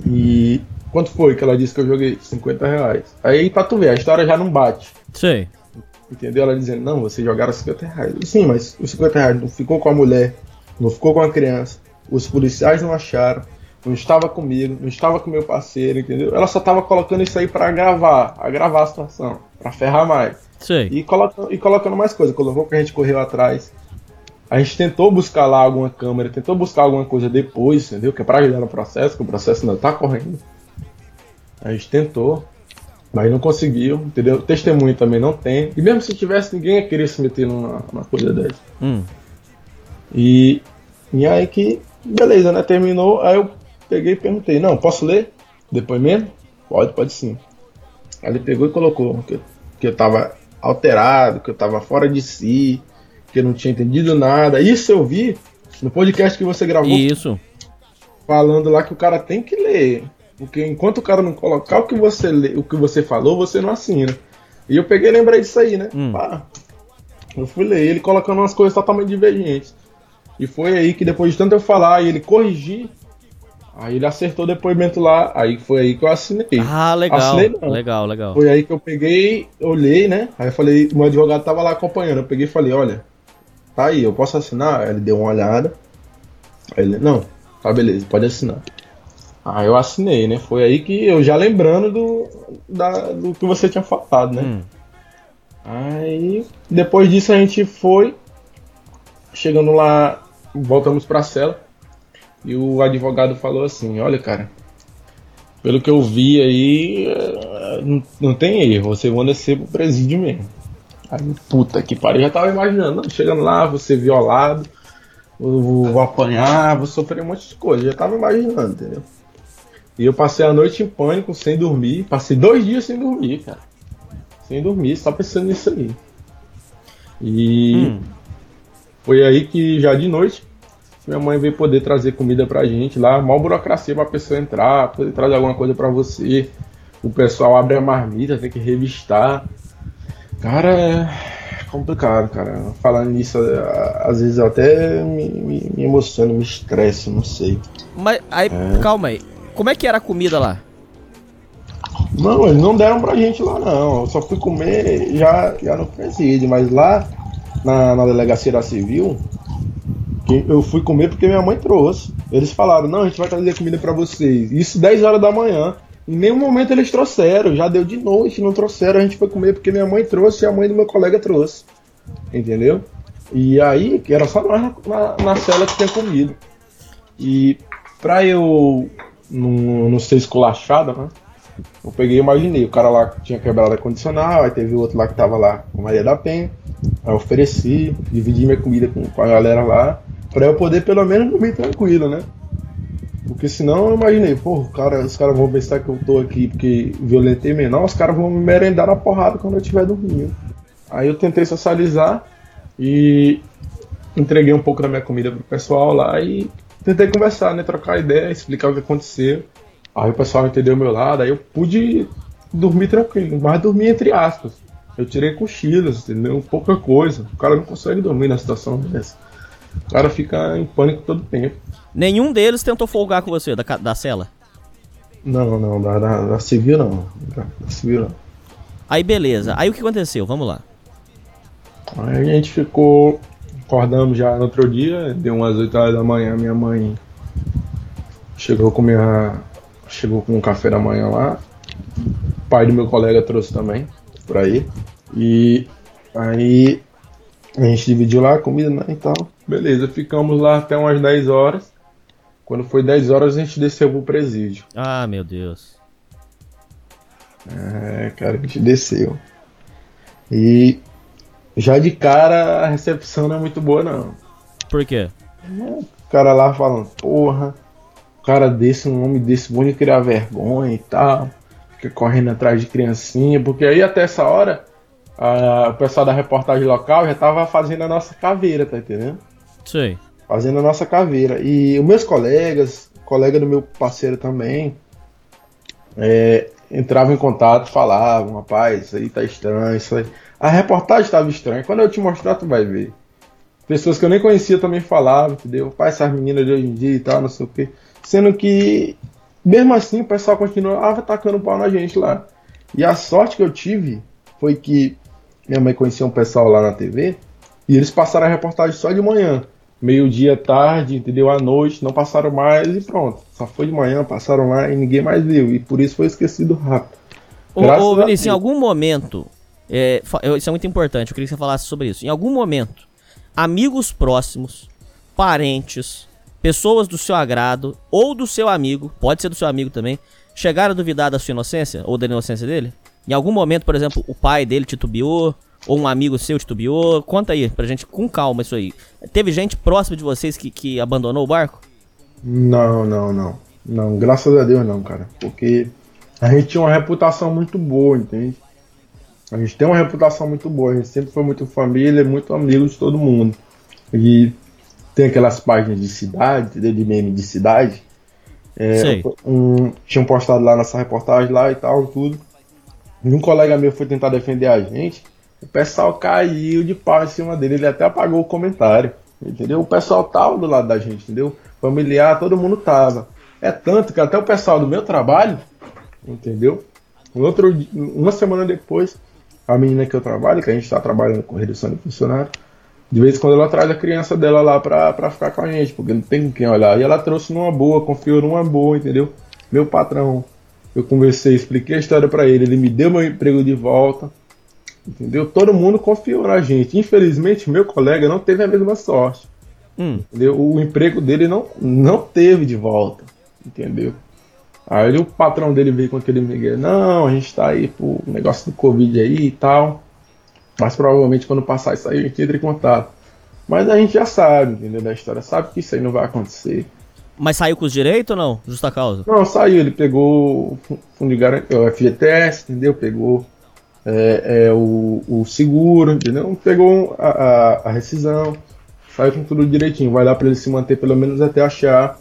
E quanto foi que ela disse que eu joguei? 50 reais. Aí, pra tu ver, a história já não bate. Sei. Entendeu? Ela dizendo, não, vocês jogaram 50 reais. Eu, Sim, mas os 50 reais não ficou com a mulher, não ficou com a criança. Os policiais não acharam, não estava comigo, não estava com meu parceiro, entendeu? Ela só tava colocando isso aí pra agravar, agravar a situação, pra ferrar mais. Sei. E colocando, e colocando mais coisa. Colocou que a gente correu atrás. A gente tentou buscar lá alguma câmera, tentou buscar alguma coisa depois, entendeu? Que é pra ajudar no processo, que o processo ainda tá correndo. A gente tentou, mas não conseguiu, entendeu? Testemunho também não tem. E mesmo se tivesse, ninguém ia querer se meter numa, numa coisa dessa. Hum. E, e aí que, beleza, né? Terminou. Aí eu peguei e perguntei: Não, posso ler? Depoimento? Pode, pode sim. Aí ele pegou e colocou que, que eu tava alterado, que eu tava fora de si, que eu não tinha entendido nada. Isso eu vi no podcast que você gravou Isso. falando lá que o cara tem que ler. Porque enquanto o cara não colocar o que você lê, o que você falou, você não assina. E eu peguei e lembrei disso aí, né? Hum. Pá. Eu fui ler ele colocando umas coisas totalmente divergentes. E foi aí que depois de tanto eu falar e ele corrigir, aí ele acertou o depoimento lá, aí foi aí que eu assinei. Ah, legal. Assinei não. Legal, legal. Foi aí que eu peguei, olhei, né? Aí eu falei, o meu advogado tava lá acompanhando. Eu peguei e falei, olha, tá aí, eu posso assinar? Aí ele deu uma olhada. Aí ele, não, tá beleza, pode assinar. Aí eu assinei, né? Foi aí que eu já lembrando do, da- do que você tinha falado, né? Hum. Aí depois disso a gente foi. chegando lá, voltamos pra cela. E o advogado falou assim: Olha, cara, pelo que eu vi aí, eh, não, não tem erro, você vai descer pro presídio mesmo. Aí, puta que pariu, eu já tava imaginando, não, chegando lá, você violado, vou, vou apanhar, vou sofrer um monte de coisa, já tava imaginando, entendeu? E eu passei a noite em pânico, sem dormir, passei dois dias sem dormir, cara. Sem dormir, só pensando nisso aí. E hum. foi aí que já de noite minha mãe veio poder trazer comida pra gente lá, mal burocracia pra pessoa entrar, poder trazer alguma coisa pra você. O pessoal abre a marmita, tem que revistar. Cara, é complicado, cara. Falando nisso, às vezes eu até me, me, me emociono, me estresso, não sei. Mas aí, é. calma aí. Como é que era a comida lá? Não, eles não deram pra gente lá não. Eu só fui comer já, já no presídio, mas lá na, na delegacia da civil, eu fui comer porque minha mãe trouxe. Eles falaram, não, a gente vai trazer comida para vocês. Isso 10 horas da manhã. Em nenhum momento eles trouxeram, já deu de noite, não trouxeram, a gente foi comer porque minha mãe trouxe e a mãe do meu colega trouxe. Entendeu? E aí, que era só nós na, na, cela que tinha comido. E pra eu não, não ser esculachado, né? Eu peguei e imaginei, o cara lá tinha quebrado a condicional, aí teve outro lá que tava lá com Maria da Penha. Aí eu ofereci, dividi minha comida com, com a galera lá, pra eu poder pelo menos dormir tranquilo, né? Porque senão eu imaginei, pô, cara, os caras vão pensar que eu tô aqui porque violentei menor, os caras vão me merendar na porrada quando eu estiver dormindo. Aí eu tentei socializar e entreguei um pouco da minha comida pro pessoal lá e tentei conversar, né? Trocar ideia, explicar o que aconteceu. Aí o pessoal entendeu meu lado, aí eu pude dormir tranquilo, mas dormir entre aspas. Eu tirei cochilos, entendeu? Pouca coisa. O cara não consegue dormir na situação dessa. O cara fica em pânico todo tempo. Nenhum deles tentou folgar com você da, da cela? Não, não, da, da, da civil não. Da, da, civil não. Aí beleza. Aí o que aconteceu? Vamos lá. Aí a gente ficou. Acordamos já no outro dia, deu umas 8 horas da manhã, minha mãe chegou com minha. Chegou com um café da manhã lá. O pai do meu colega trouxe também pra ir. E aí a gente dividiu lá a comida né, e tal. Beleza, ficamos lá até umas 10 horas. Quando foi 10 horas a gente desceu pro presídio. Ah, meu Deus. É, cara, a gente desceu. E já de cara a recepção não é muito boa não. Por quê? O cara lá falando, porra, o cara desse, um homem desse, vou criar vergonha e tal. Fica correndo atrás de criancinha, porque aí até essa hora a, o pessoal da reportagem local já tava fazendo a nossa caveira, tá entendendo? Sim. Fazendo a nossa caveira. E os meus colegas, colega do meu parceiro também, é, entravam em contato, falavam, rapaz, isso aí tá estranho, isso aí. A reportagem estava estranha. Quando eu te mostrar, tu vai ver. Pessoas que eu nem conhecia também falavam, entendeu? Pai, essas meninas de hoje em dia e tal, não sei o quê. Sendo que, mesmo assim, o pessoal continuava atacando pau na gente lá. E a sorte que eu tive foi que minha mãe conhecia um pessoal lá na TV e eles passaram a reportagem só de manhã. Meio-dia, tarde, entendeu? À noite, não passaram mais e pronto. Só foi de manhã, passaram lá e ninguém mais viu. E por isso foi esquecido rápido. Ô, ô Vinícius, em algum momento, é, isso é muito importante, eu queria que você falasse sobre isso. Em algum momento, amigos próximos, parentes, pessoas do seu agrado ou do seu amigo, pode ser do seu amigo também, chegaram a duvidar da sua inocência ou da inocência dele? Em algum momento, por exemplo, o pai dele titubeou, ou um amigo seu titubeou? Conta aí pra gente com calma isso aí. Teve gente próxima de vocês que, que abandonou o barco? Não, não, não. Não, graças a Deus não, cara. Porque a gente tinha uma reputação muito boa, entende? A gente tem uma reputação muito boa, a gente sempre foi muito família, muito amigo de todo mundo. E tem aquelas páginas de cidade, de meme de cidade. É, um, tinham postado lá nessa reportagem lá e tal, tudo. E um colega meu foi tentar defender a gente. O pessoal caiu de pau em cima dele. Ele até apagou o comentário. Entendeu? O pessoal tava do lado da gente, entendeu? Familiar, todo mundo tava. É tanto que até o pessoal do meu trabalho, entendeu? Um outro, uma semana depois, a menina que eu trabalho, que a gente está trabalhando com redução de funcionário, de vez em quando ela traz a criança dela lá pra, pra ficar com a gente, porque não tem com quem olhar. E ela trouxe numa boa, confiou numa boa, entendeu? Meu patrão eu conversei, expliquei a história para ele, ele me deu meu emprego de volta, Entendeu? Todo mundo confiou na gente. Infelizmente, meu colega não teve a mesma sorte. Hum. Entendeu? O emprego dele não, não teve de volta. Entendeu? Aí o patrão dele veio com aquele Miguel, não, a gente tá aí pro negócio do Covid aí e tal. Mas provavelmente quando passar isso aí a gente entra em contato. Mas a gente já sabe, entendeu? Da história, sabe que isso aí não vai acontecer. Mas saiu com os direitos ou não? Justa causa? Não, saiu, ele pegou o fundo de garantia, o FGTS, entendeu? Pegou é, é, o, o, seguro, entendeu? Pegou a, a, a, rescisão, saiu com tudo direitinho. Vai dar para ele se manter pelo menos até achar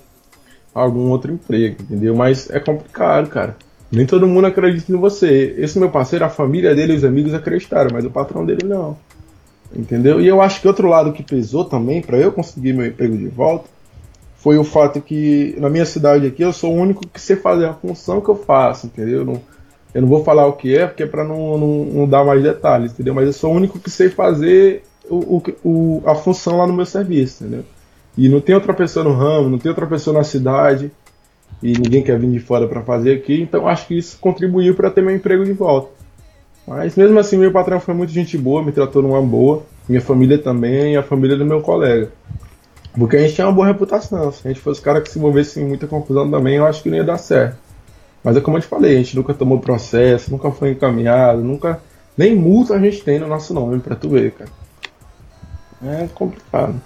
algum outro emprego, entendeu? Mas é complicado, cara. Nem todo mundo acredita em você. Esse meu parceiro, a família dele os amigos acreditaram, mas o patrão dele não. Entendeu? E eu acho que outro lado que pesou também para eu conseguir meu emprego de volta foi o fato que na minha cidade aqui eu sou o único que sei fazer a função que eu faço, entendeu? Eu não, eu não vou falar o que é, porque é para não, não, não, dar mais detalhes, entendeu? Mas eu sou o único que sei fazer o, o, a função lá no meu serviço, entendeu? E não tem outra pessoa no ramo, não tem outra pessoa na cidade, e ninguém quer vir de fora para fazer aqui, então acho que isso contribuiu para ter meu emprego de volta. Mas mesmo assim, meu patrão foi muito gente boa, me tratou numa boa, minha família também a família do meu colega. Porque a gente tinha uma boa reputação. Se a gente fosse cara que se envolvesse em muita confusão também, eu acho que não ia dar certo. Mas é como eu te falei, a gente nunca tomou processo, nunca foi encaminhado, nunca. Nem multa a gente tem no nosso nome pra tu ver, cara. É complicado.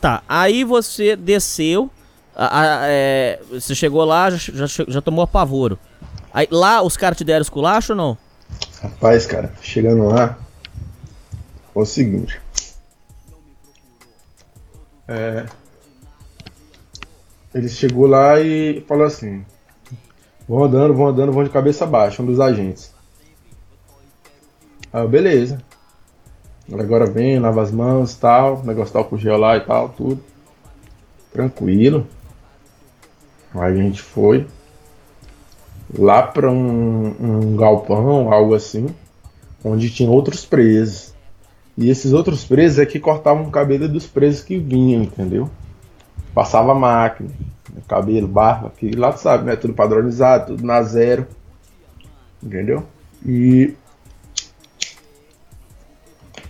Tá, aí você desceu, a, a, é, você chegou lá, já, já, já tomou apavoro. Aí, lá os caras te deram esculacho ou não? Rapaz, cara, chegando lá, foi o seguinte. É, ele chegou lá e falou assim: vão andando, vão andando, vão de cabeça baixa, um dos agentes. Aí eu, beleza. Agora vem, lava as mãos tal, negócio tal com gel lá e tal, tudo. Tranquilo. Aí a gente foi lá para um, um galpão, algo assim, onde tinha outros presos. E esses outros presos é que cortavam o cabelo dos presos que vinham, entendeu? Passava máquina, cabelo, barba, que lá tu sabe, né? Tudo padronizado, tudo na zero. Entendeu? E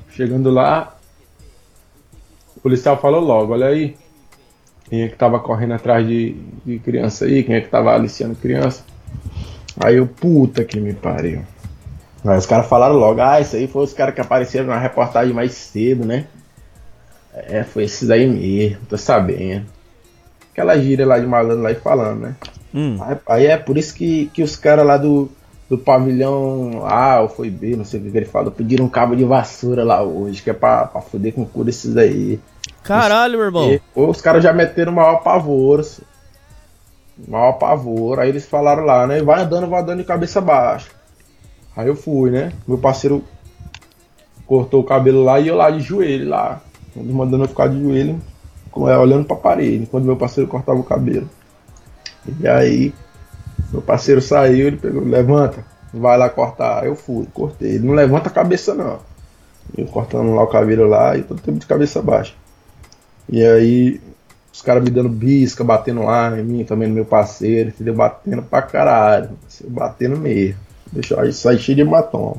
chegando lá, o policial falou logo, olha aí, quem é que tava correndo atrás de, de criança aí, quem é que tava aliciando criança. Aí eu, puta que me pariu. Aí os caras falaram logo, ah, isso aí foi os caras que apareceram na reportagem mais cedo, né? É, foi esses aí mesmo, tô sabendo. Aquela gíria lá de malandro lá e falando, né? Hum. Aí, aí, é por isso que, que os caras lá do, do pavilhão A ou foi B, não sei o que ele falou, pediram um cabo de vassoura lá hoje, que é pra, pra foder com o cu desses aí. Caralho, meu irmão. os caras já meteram o maior pavor, maior pavor. Aí eles falaram lá, né? Vai andando, vai andando de cabeça baixa. Aí eu fui, né? Meu parceiro cortou o cabelo lá e eu lá de joelho lá. Mandando eu ficar de joelho, é, olhando pra parede, enquanto meu parceiro cortava o cabelo. E aí, meu parceiro saiu, ele pegou, levanta, vai lá cortar. Eu fui, cortei. Ele não levanta a cabeça não. Eu cortando lá o cabelo lá e todo tempo de cabeça baixa. E aí, os caras me dando bisca, batendo lá em mim, também no meu parceiro, entendeu? Batendo pra caralho. Batendo mesmo. Deixou aí sair cheio de hematoma.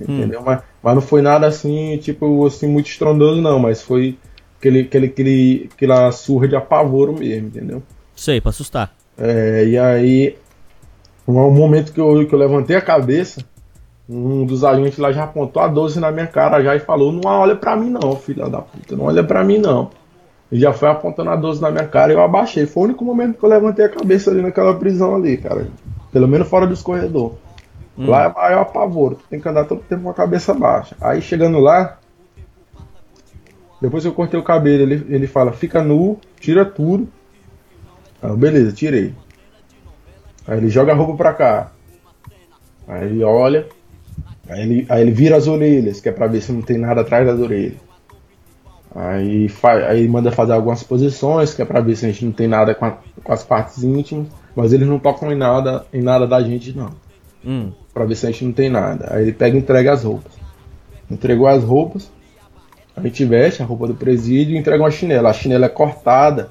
Entendeu? Hum. Mas, mas não foi nada assim, tipo, assim, muito estrondoso, não. Mas foi aquele, aquele, aquele, aquela surra de apavoro mesmo, entendeu? Sei, pra assustar. É, e aí, no momento que eu, que eu levantei a cabeça, um dos agentes lá já apontou a 12 na minha cara já e falou: Não olha pra mim, não, filha da puta, não olha pra mim, não. E já foi apontando a 12 na minha cara e eu abaixei. Foi o único momento que eu levantei a cabeça ali naquela prisão ali, cara. Pelo menos fora dos corredores. Hum. Lá é maior apavoro, tu tem que andar todo tempo com a cabeça baixa. Aí chegando lá, depois que eu cortei o cabelo, ele, ele fala, fica nu, tira tudo. Ah, beleza, tirei. Aí ele joga a roupa pra cá. Aí ele olha. Aí ele, aí ele vira as orelhas, que é pra ver se não tem nada atrás das orelhas. Aí, faz, aí manda fazer algumas posições, que é pra ver se a gente não tem nada com, a, com as partes íntimas. Mas eles não tocam em nada, em nada da gente, não. Hum para ver se a gente não tem nada. Aí ele pega e entrega as roupas. Entregou as roupas, a gente veste a roupa do presídio e entrega uma chinela. A chinela é cortada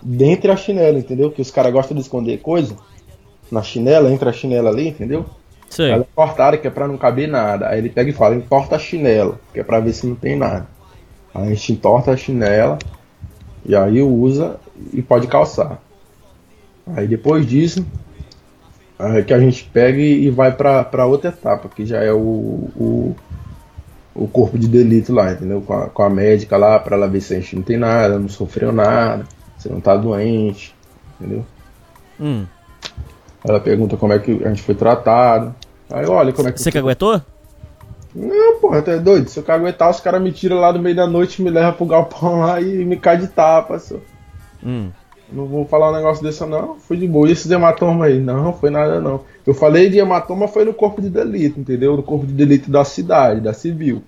dentro da chinela, entendeu? Que os caras gostam de esconder coisa na chinela, entra a chinela ali, entendeu? Sei. Ela é cortada que é pra não caber nada. Aí ele pega e fala, entorta a chinela, que é pra ver se não tem nada. Aí a gente entorta a chinela e aí usa e pode calçar. Aí depois disso, que a gente pega e e vai pra, pra outra etapa, que já é o, o, o corpo de delito lá, entendeu? Com a, com a médica lá, pra ela ver se a gente não tem nada, não sofreu nada, se não tá doente, entendeu? Hum. Ela pergunta como é que a gente foi tratado. Aí olha como é que. Você que aguentou? Não, porra, tu é doido. Se eu caguetar, os caras me tiram lá no meio da noite, me levam pro galpão lá e me cai de tapa, só. Hum. Não vou falar um negócio desse não, foi de boa. E esses hematomas aí? Não, foi nada não. Eu falei de hematoma foi no corpo de delito, entendeu? No corpo de delito da cidade, da civil.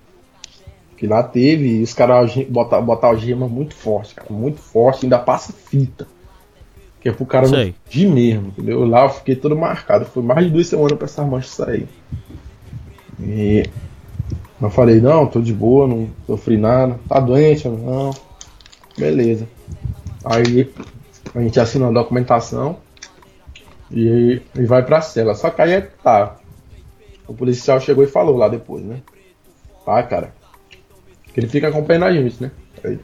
Que lá teve, os caras botar, botar algema muito forte, cara, muito forte, ainda passa fita. Que é pro cara Sei. fugir mesmo, entendeu? Lá eu fiquei todo marcado. Foi mais de duas semanas pra essas manchas sair. E eu falei, não, tô de boa, não sofri nada. Tá doente? Não. Beleza. Aí a gente assina a documentação e, e vai pra cela. Só que aí é tá. O policial chegou e falou lá depois, né? Tá, cara. Que ele fica acompanhando a gente, né? Aí,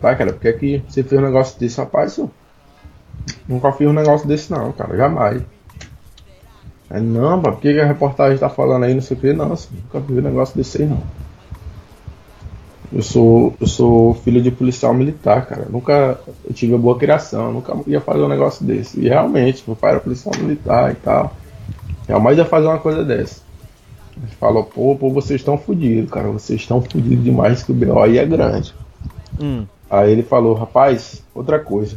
tá, cara, porque é que você fez um negócio desse, rapaz? Eu nunca fiz um negócio desse não, cara, jamais. Aí, não, pá, por que a reportagem tá falando aí, não sei o que? Não, nunca fiz um negócio desse aí não. Eu sou, eu sou filho de policial militar, cara. Nunca tive uma boa criação, nunca ia fazer um negócio desse. E realmente, meu pai era policial militar e tal. Jamais ia fazer uma coisa dessa. Ele falou, pô, pô, vocês estão fodidos, cara. Vocês estão fodidos demais que o BO aí é grande. Hum. Aí ele falou, rapaz, outra coisa.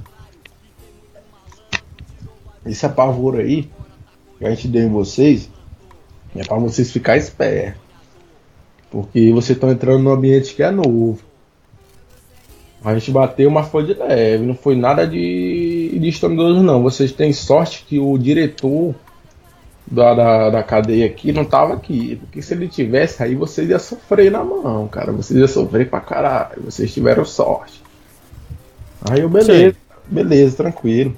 Esse apavoro aí que a gente deu em vocês é pra vocês ficar espertos. Porque vocês estão entrando num ambiente que é novo. A gente bateu, mas foi de leve, não foi nada de, de estrondoso não. Vocês têm sorte que o diretor da, da, da cadeia aqui não tava aqui. Porque se ele tivesse aí, vocês iam sofrer na mão, cara. Vocês iam sofrer pra caralho. Vocês tiveram sorte. Aí eu, beleza, beleza, tranquilo.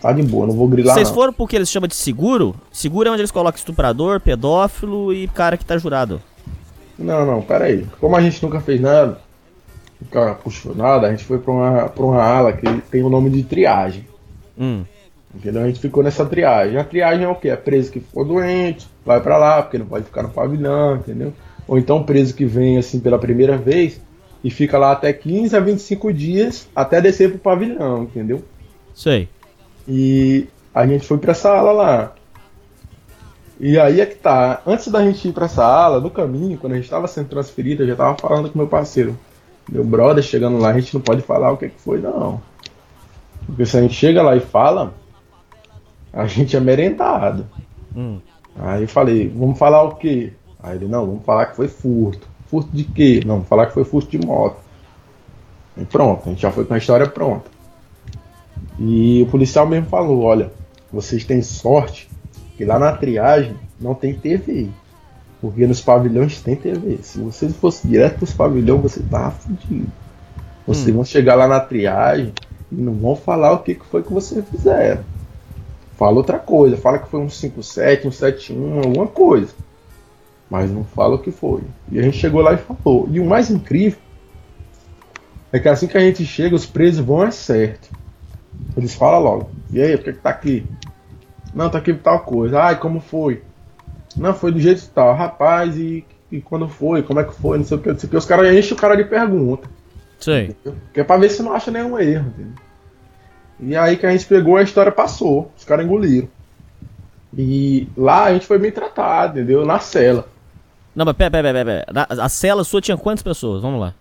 Tá de boa, não vou grilar Vocês não. foram porque eles chamam de seguro? Seguro é onde eles colocam estuprador, pedófilo e cara que tá jurado. Não, não, pera aí. Como a gente nunca fez nada, nunca puxou nada, a gente foi pra uma, pra uma ala que tem o nome de triagem. Hum. Entendeu? A gente ficou nessa triagem. A triagem é o quê? É preso que ficou doente, vai pra lá, porque não pode ficar no pavilhão, entendeu? Ou então preso que vem assim pela primeira vez e fica lá até 15 a 25 dias até descer pro pavilhão, entendeu? Sei. E a gente foi pra essa ala lá. E aí é que tá. Antes da gente ir pra essa ala, no caminho, quando a gente tava sendo transferido, eu já tava falando com meu parceiro. Meu brother chegando lá, a gente não pode falar o que, que foi, não. Porque se a gente chega lá e fala, a gente é merendado. Hum. Aí eu falei, vamos falar o quê? Aí ele, não, vamos falar que foi furto. Furto de quê? Não, vamos falar que foi furto de moto. E pronto, a gente já foi com a história pronta. E o policial mesmo falou, olha, vocês têm sorte que lá na triagem não tem TV. Porque nos pavilhões tem TV. Se vocês fossem direto pros pavilhões, você tava fudido. Vocês vão chegar lá na triagem e não vão falar o que, que foi que vocês fizeram. Fala outra coisa, fala que foi um 57, um 71, alguma coisa. Mas não fala o que foi. E a gente chegou lá e falou. E o mais incrível é que assim que a gente chega, os presos vão é certo. Eles falam logo. E aí, por que, que tá aqui? Não, tá aqui tal coisa. Ai, como foi? Não, foi do jeito tal. Rapaz, e, e quando foi? Como é que foi? Não sei o que, não sei o que. Os caras enchem o cara de pergunta. Sei. Que é pra ver se não acha nenhum erro, entendeu? E aí que a gente pegou, a história passou. Os caras engoliram. E lá a gente foi bem tratado, entendeu? Na cela. Não, mas pera, pera, pera, pera. Na- A cela sua tinha quantas pessoas? Vamos lá.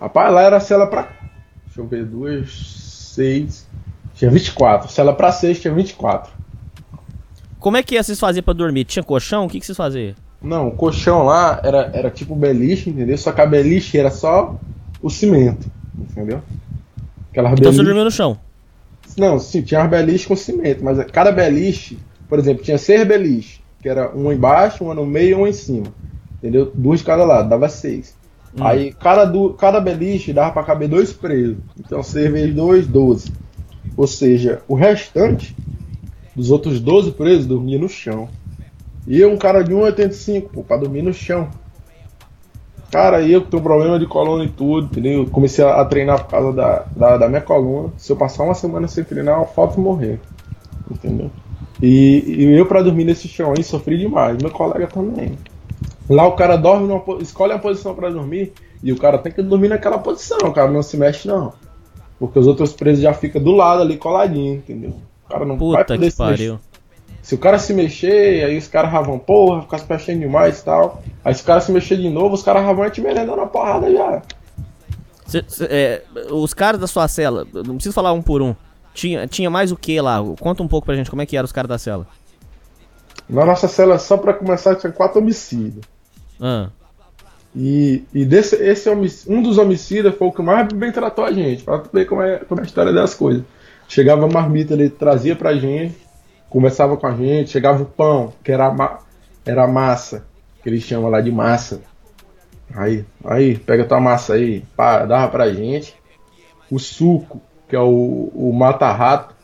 Rapaz, lá era cela pra. Deixa eu ver, duas, seis. Tinha 24. Cela pra seis tinha 24. Como é que vocês faziam pra dormir? Tinha colchão? O que, que vocês faziam? Não, o colchão lá era, era tipo beliche, entendeu? Só que a beliche era só o cimento, entendeu? Aquelas Então você beliche- dormiu no chão. Não, sim, tinha as beliches com cimento, mas cada beliche, por exemplo, tinha seis beliches, que era uma embaixo, uma no meio e uma em cima. Entendeu? Duas de cada lado, dava seis. Aí cada, du cada beliche dava pra caber dois presos. Então seis vezes dois, doze. Ou seja, o restante dos outros 12 presos dormia no chão. E eu, um cara de 1,85, pô, pra dormir no chão. Cara, eu que tenho problema de coluna e tudo, entendeu? Eu comecei a treinar por causa da, da, da, minha coluna. Se eu passar uma semana sem treinar, eu falta morrer. Entendeu? E, e eu pra dormir nesse chão aí sofri demais. Meu colega também. Lá o cara dorme, numa, escolhe a posição para dormir e o cara tem que dormir naquela posição. O cara não se mexe, não. Porque os outros presos já ficam do lado ali coladinho, entendeu? O cara não Puta vai poder que se pariu. mexer. Se o cara se mexer, aí os caras vão, porra, ficar se mexendo demais e tal. Aí se o cara se mexer de novo, os caras vão te merendando na porrada já. Cê- cê- é, os caras da sua cela, não preciso falar um por um. Tinha, tinha mais o que lá? Conta um pouco pra gente como é que eram os caras da cela. Na nossa cela, só pra começar, tinha quatro homicídios. Ah, E, e desse, esse um dos homicidas foi o que mais bem tratou a gente, pra ver como é, como é a história das coisas. Chegava a marmita, ele trazia pra gente, conversava com a gente, chegava o pão, que era, ma era massa, que eles chamam lá de massa. Aí, aí, pega tua massa aí, pá, dava pra gente. O suco, que é o, o mata-rato,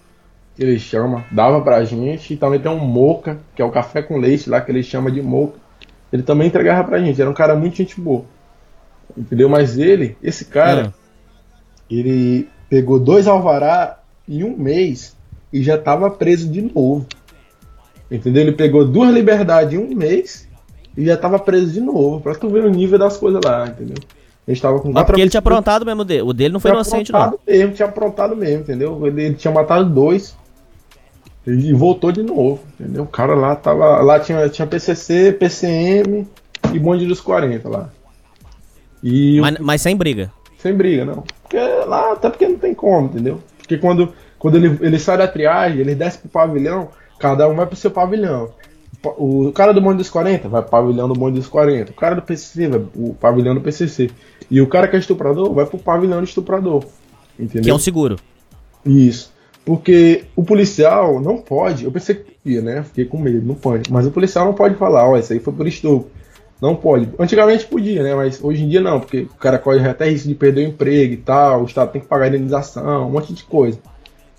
que eles chamam, dava pra gente. E também tem um moca, que é o café com leite lá, que eles chamam de moca. Ele também entregava pra gente, era um cara muito gente boa. Entendeu? Mas ele, esse cara, ele pegou dois alvará em um mês e já tava preso de novo. Entendeu? Ele pegou duas liberdades em um mês e já tava preso de novo. Pra tu ver o nível das coisas lá, entendeu? A gente tava com quatro porque ele tinha aprontado mesmo. o dele. O dele não foi tinha inocente, não. mesmo, tinha aprontado mesmo, entendeu? Ele, ele tinha matado dois e voltou de novo, entendeu? O cara lá tava. Lá tinha, tinha PCC, PCM e bonde dos 40 lá. E o- Mas, mas sem briga. sem briga, não. Porque lá, até porque não tem como, entendeu? Porque quando, quando ele, ele sai da triagem, ele desce pro pavilhão, cada um vai pro seu pavilhão. O cara do bonde dos 40 vai pro pavilhão do bonde dos 40. O cara do PCC vai pro pavilhão do PCC. E o cara que é estuprador vai pro pavilhão do estuprador. Entendeu? Que é um seguro. Isso. Porque o policial não pode. Eu pensei que podia, né? Fiquei com medo, não pode. Mas o policial não pode falar, ó, isso aí foi por estupro. Não pode. Antigamente podia, né? Mas hoje em dia não, porque o cara corre até risco de perder o emprego e tal, o Estado tem que pagar indenização, um monte de coisa.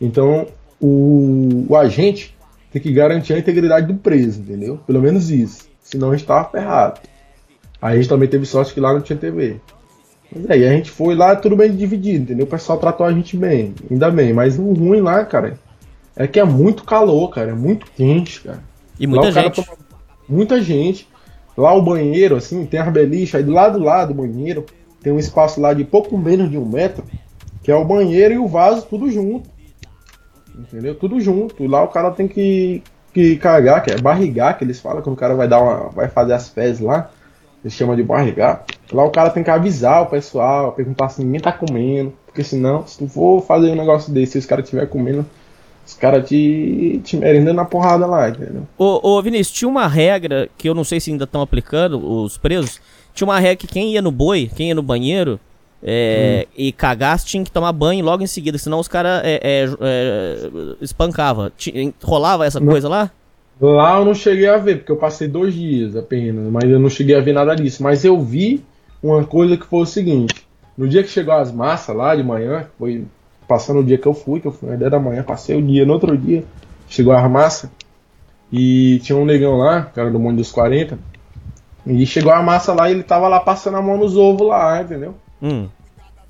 Então, o, o agente tem que garantir a integridade do preso, entendeu? Pelo menos isso. Senão a gente tava ferrado. Aí a gente também teve sorte que lá não tinha TV. Mas aí a gente foi lá, tudo bem dividido, entendeu? O pessoal tratou a gente bem, ainda bem. Mas o ruim lá, cara, é que é muito calor, cara. É muito quente, cara. E muita gente. toma- Muita gente. Lá o banheiro, assim, tem as beliches. Aí do lado lá do banheiro tem um espaço lá de pouco menos de um metro, que é o banheiro e o vaso tudo junto. Entendeu? Tudo junto. Lá o cara tem que, que cagar, que é barrigar, que eles falam, quando o cara vai dar uma. vai fazer as fezes lá. Eles chamam de barrigar. Lá o cara tem que avisar o pessoal, perguntar se ninguém tá comendo. Porque senão, se tu for fazer um negócio desse e os caras estiverem comendo, os caras te, te merendam na porrada lá, entendeu? Ô, ô, Vinícius, tinha uma regra que eu não sei se ainda estão aplicando, os presos. Tinha uma regra que quem ia no boi, quem ia no banheiro é, e cagasse tinha que tomar banho logo em seguida, senão os caras é, é, é, espancava. Rolava essa coisa lá? Lá eu não cheguei a ver, porque eu passei dois dias apenas, mas eu não cheguei a ver nada disso. Mas eu vi uma coisa que foi o seguinte: no dia que chegou as massas lá de manhã, foi passando o dia que eu fui, que eu fui às 10 da manhã, passei o dia, no outro dia, chegou as massas, e tinha um negão lá, cara do mundo dos 40, e chegou a massa lá e ele tava lá passando a mão nos ovos lá, entendeu? Hum.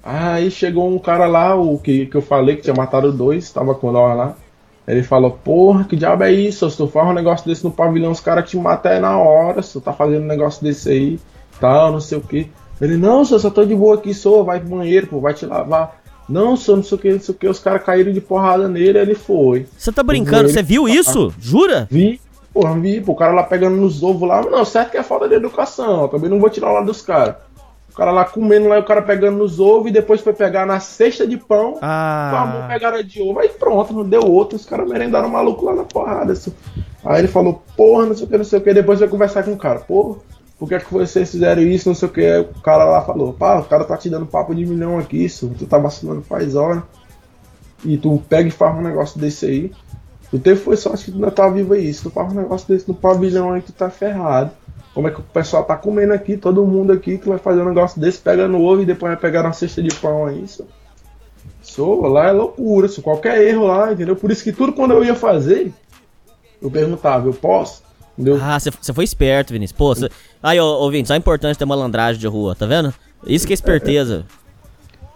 Aí chegou um cara lá, o que, que eu falei que tinha matado dois, tava com nós lá. Ele falou, porra, que diabo é isso? Se tu faz um negócio desse no pavilhão, os caras te matam aí na hora, se tu tá fazendo um negócio desse aí, tal, não sei o que. Ele, não, senhor, só tô de boa aqui, sou, vai pro banheiro, pô, vai te lavar. Não, senhor, não sei o que, não sei o que, os caras caíram de porrada nele, ele foi. Você tá brincando? Você viu isso? Jura? Vi, porra, vi, pô, o cara lá pegando nos ovos lá, não, certo que é falta de educação, eu também não vou tirar o lado dos caras. O cara lá comendo lá, e o cara pegando nos ovos e depois foi pegar na cesta de pão. Com a mão Ah. pegaram de ovo, aí pronto, não deu outro, os caras merendaram o maluco lá na porrada. assim. Aí ele falou, porra, não sei o que, não sei o que, depois vai conversar com o cara, porra, por que, é que vocês fizeram isso, não sei o que, o cara lá falou, pá, o cara tá te dando papo de milhão aqui, isso, tu tá vacilando faz hora, e tu pega e faz um negócio desse aí, tu teve foi sorte que tu ainda tá vivo aí, se tu faz um negócio desse no pavilhão aí, tu tá ferrado. Como é que o pessoal tá comendo aqui, todo mundo aqui, tu vai fazer um negócio desse, pega no ovo e depois vai pegar na cesta de pão aí, isso. Sou, lá é loucura, isso, qualquer erro lá, entendeu? Por isso que tudo quando eu ia fazer, eu perguntava, eu posso? Entendeu? Ah, você foi esperto, Vinícius. Pô, cê... aí, ô, Vinícius, a importância ter malandragem de rua, tá vendo? Isso que é esperteza.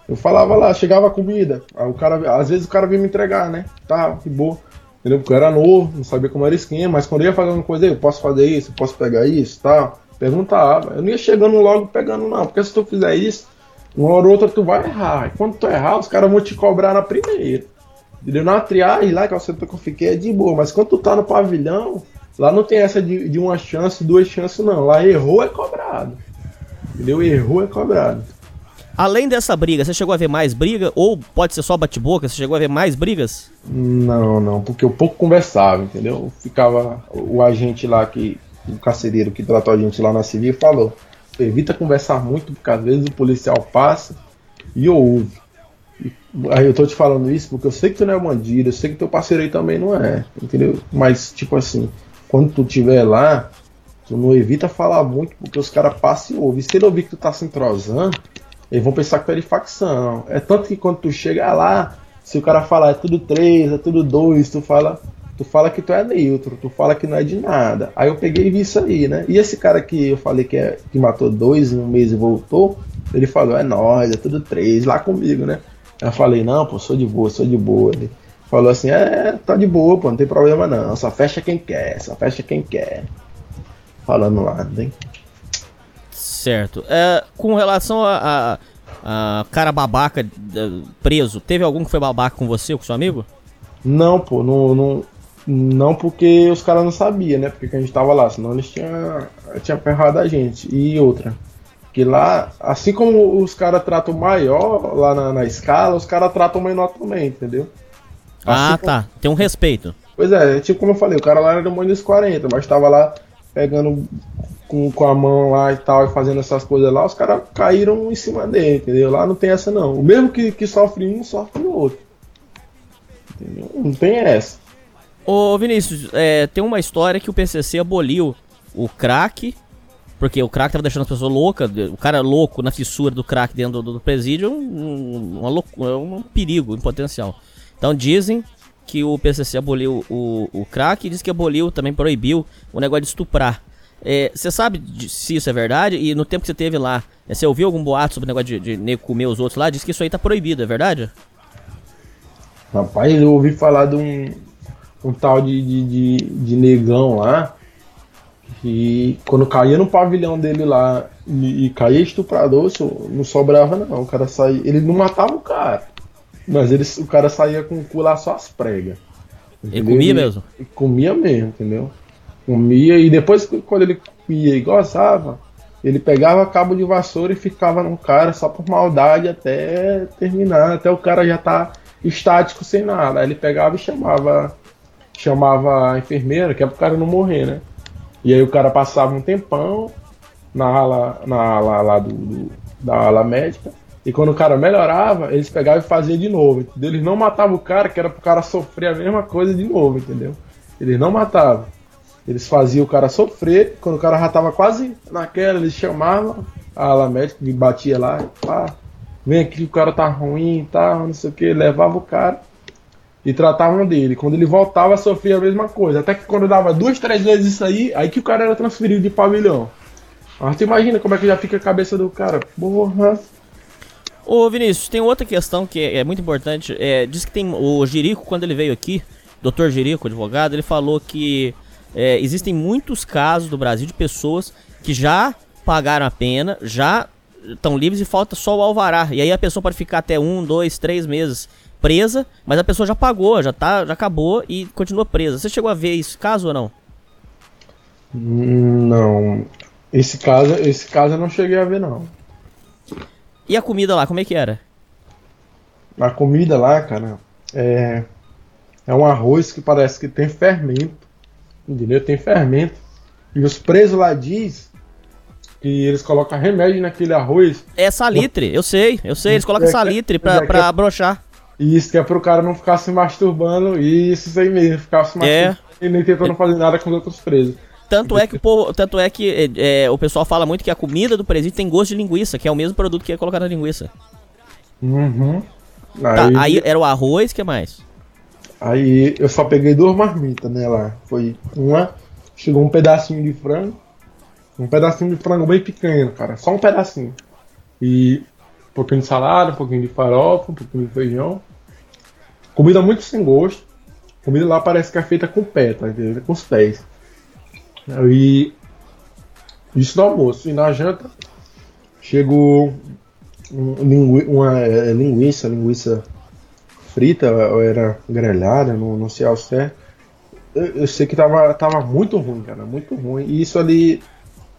Eu falava lá, chegava a comida, o cara, às vezes o cara vinha me entregar, né? Tá, que boa. Entendeu? Porque eu era novo, não sabia como era o esquema, mas quando eu ia fazer uma coisa, eu posso fazer isso, posso pegar isso, tá? Perguntava. Eu não ia chegando logo pegando, não, porque se tu fizer isso, uma hora ou outra tu vai errar. E quando tu errar, os caras vão te cobrar na primeira. Entendeu? Na triagem lá, que eu sempre que eu fiquei, é de boa, mas quando tu tá no pavilhão, lá não tem essa de, de uma chance, duas chances, não. Lá errou é cobrado. Entendeu? Errou é cobrado. Além dessa briga, você chegou a ver mais briga? Ou pode ser só bate-boca? Você chegou a ver mais brigas? Não, não, porque eu pouco conversava, entendeu? Ficava o agente lá que. O carcereiro que tratou a gente lá na civil falou: evita conversar muito, porque às vezes o policial passa e ouve. E, aí eu tô te falando isso porque eu sei que tu não é bandido, eu sei que teu parceiro aí também não é, entendeu? Mas, tipo assim, quando tu estiver lá, tu não evita falar muito, porque os caras passam e ouvem. Se ele ouvir que tu tá se entrosando, eles vão pensar que tu é de facção. É tanto que quando tu chega lá, se o cara falar é tudo 3, é tudo 2, tu fala, tu fala que tu é neutro, tu fala que não é de nada. Aí eu peguei e vi isso aí, né? E esse cara que eu falei que, é, que matou dois em um mês e voltou, ele falou, é nóis, é tudo 3, lá comigo, né? Eu falei, não, pô, sou de boa, sou de boa. Ele falou assim, é, tá de boa, pô, não tem problema não, só fecha quem quer, só fecha quem quer. Falando lá, hein? Certo. É, com relação a, a, a, cara babaca preso, teve algum que foi babaca com você ou com seu amigo? Não, pô, não, não, não porque os caras não sabiam, né? Porque a gente tava lá, senão eles tinham, tinham ferrado a gente. E outra, que lá, assim como os caras tratam maior lá na, na escala, os caras tratam menor também, entendeu? Ah, assim tá. Como... Tem um respeito. Pois é, tipo como eu falei, o cara lá era do Moinhos 40, mas tava lá pegando com, com a mão lá e tal, e fazendo essas coisas lá, os caras caíram em cima dele, entendeu? Lá não tem essa não. O mesmo que, que sofre um, sofre o outro. Entendeu? Não tem essa. Ô Vinícius, é, tem uma história que o PCC aboliu o crack, porque o crack tava deixando as pessoas loucas, o cara louco na fissura do crack dentro do, do presídio, um, uma loucura, um perigo, um potencial. Então dizem que o PCC aboliu o, o crack e diz que aboliu, também proibiu o negócio de estuprar. Você é, sabe se isso é verdade? E no tempo que você teve lá, você ouviu algum boato sobre o negócio de, de comer os outros lá? Diz que isso aí tá proibido, é verdade? Rapaz, eu ouvi falar de um, um tal de, de, de, de negão lá. E quando caía no pavilhão dele lá e, e caía estuprador, não sobrava não. O cara saía. Ele não matava o cara. Mas ele, o cara saía com o cu lá só as pregas. Ele comia mesmo? Ele comia mesmo, entendeu? Comia e depois, quando ele comia e gozava, ele pegava cabo de vassoura e ficava no cara só por maldade até terminar, até o cara já tá estático sem nada. Aí ele pegava e chamava chamava a enfermeira, que é pro cara não morrer, né? E aí o cara passava um tempão na ala, na ala lá do, do da ala médica. E quando o cara melhorava, eles pegavam e faziam de novo. Entendeu? Eles não matavam o cara, que era pro cara sofrer a mesma coisa de novo, entendeu? Eles não matavam. Eles faziam o cara sofrer, quando o cara já tava quase naquela, eles chamavam a ala médica que batia lá, pá, vem aqui, o cara tá ruim e tá, tal, não sei o que, levava o cara e tratavam dele. Quando ele voltava, sofria a mesma coisa. Até que quando dava duas, três vezes isso aí, aí que o cara era transferido de pavilhão. Mas tu imagina como é que já fica a cabeça do cara. Porra. Ô Vinícius, tem outra questão que é, é muito importante. É, diz que tem o Jerico, quando ele veio aqui, Dr. Jerico, advogado, ele falou que é, existem muitos casos do Brasil de pessoas que já pagaram a pena, já estão livres e falta só o alvará. E aí a pessoa pode ficar até um, dois, três meses presa, mas a pessoa já pagou, já tá, já acabou e continua presa. Você chegou a ver esse caso ou não? Não. Esse caso, esse caso eu não cheguei a ver não. E a comida lá, como é que era? A comida lá, cara, é é um arroz que parece que tem fermento entendeu? Tem fermento. E os presos lá diz que eles colocam remédio naquele arroz. É salitre, eu sei, eu sei, eles colocam é, salitre pra, é, pra é, abrochar. Isso, que é pro cara não ficar se masturbando, isso, isso aí mesmo, ficar se é. masturbando é. e nem tentando fazer nada com os outros presos. Tanto é que o, povo, tanto é que é, o pessoal fala muito que a comida do presídio tem gosto de linguiça, que é o mesmo produto que é colocado na linguiça. Uhum. Tá, aí, aí era o arroz, que mais? Aí eu só peguei duas marmitas, né, lá. Foi uma chegou um pedacinho de frango. Um pedacinho de frango bem pequeno, cara. Só um pedacinho. E um pouquinho de salada, um pouquinho de farofa, um pouquinho de feijão. Comida muito sem gosto. Comida lá parece que é feita com pé, tá entendendo? Com os pés. E isso no almoço. E na janta chegou um, lingui, uma é, linguiça, linguiça frita, ou era grelhada, não, não sei ao certo. Eu, eu, sei que tava, tava muito ruim, cara, muito ruim. E isso ali,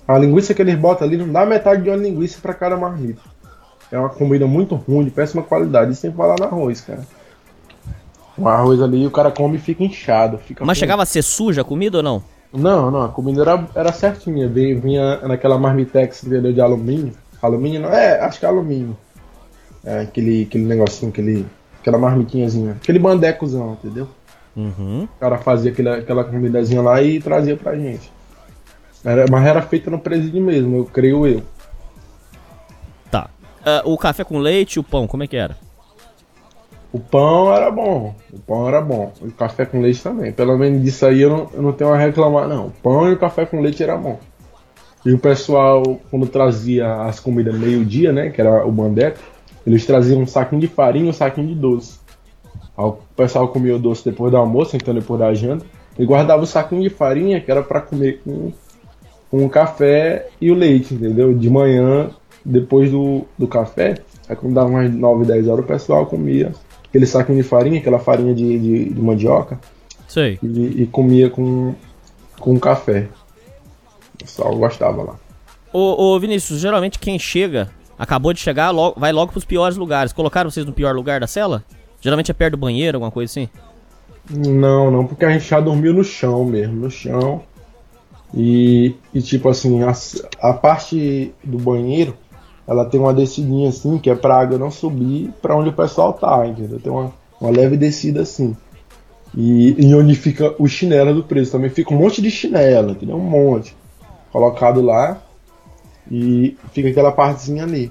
a linguiça que eles botam ali não dá metade de uma linguiça para cada marmita. É uma comida muito ruim, de péssima qualidade, sem falar no arroz, cara. O arroz ali o cara come e fica inchado. Fica Mas chegava a ser suja a comida ou não? Não, não, a comida era, era certinha. Vinha, vinha naquela marmitex entendeu, de alumínio. Alumínio não, é, acho que é alumínio. É, aquele, aquele negocinho, aquele, aquela marmitinhazinha. Aquele bandecozão, entendeu? Uhum. O cara fazia aquela, aquela comidazinha lá e trazia pra gente. Era, mas era feita no presídio mesmo, eu creio eu. Tá. Uh, o café com leite e o pão, como é que era? O pão era bom, o pão era bom. E o café com leite também. Pelo menos disso aí eu não, eu não tenho a reclamar, não. O pão e o café com leite era bom. E o pessoal, quando trazia as comidas meio-dia, né? Que era o bandeco, eles traziam um saquinho de farinha e um saquinho de doce. O pessoal comia o doce depois do almoço, então depois da janta. E guardava o saquinho de farinha, que era para comer com, com o café e o leite, entendeu? De manhã, depois do, do café, aí quando dava umas 9, 10 horas, o pessoal comia aquele saquinho de farinha, aquela farinha de, de, de mandioca. Sei. E, e, comia com, com café. O pessoal gostava lá. Ô, ô Vinícius, geralmente quem chega, acabou de chegar, logo, vai logo pros piores lugares. Colocaram vocês no pior lugar da cela? Geralmente é perto do banheiro, alguma coisa assim? Não, não, porque a gente já dormiu no chão mesmo, no chão. E, e tipo assim, a, a parte do banheiro ela tem uma descidinha assim, que é pra água não subir para onde o pessoal tá, entendeu? Tem uma, uma leve descida assim. E, e onde fica o chinelo do preso também fica um monte de chinelo, entendeu? Um monte. Colocado lá. E fica aquela partezinha ali.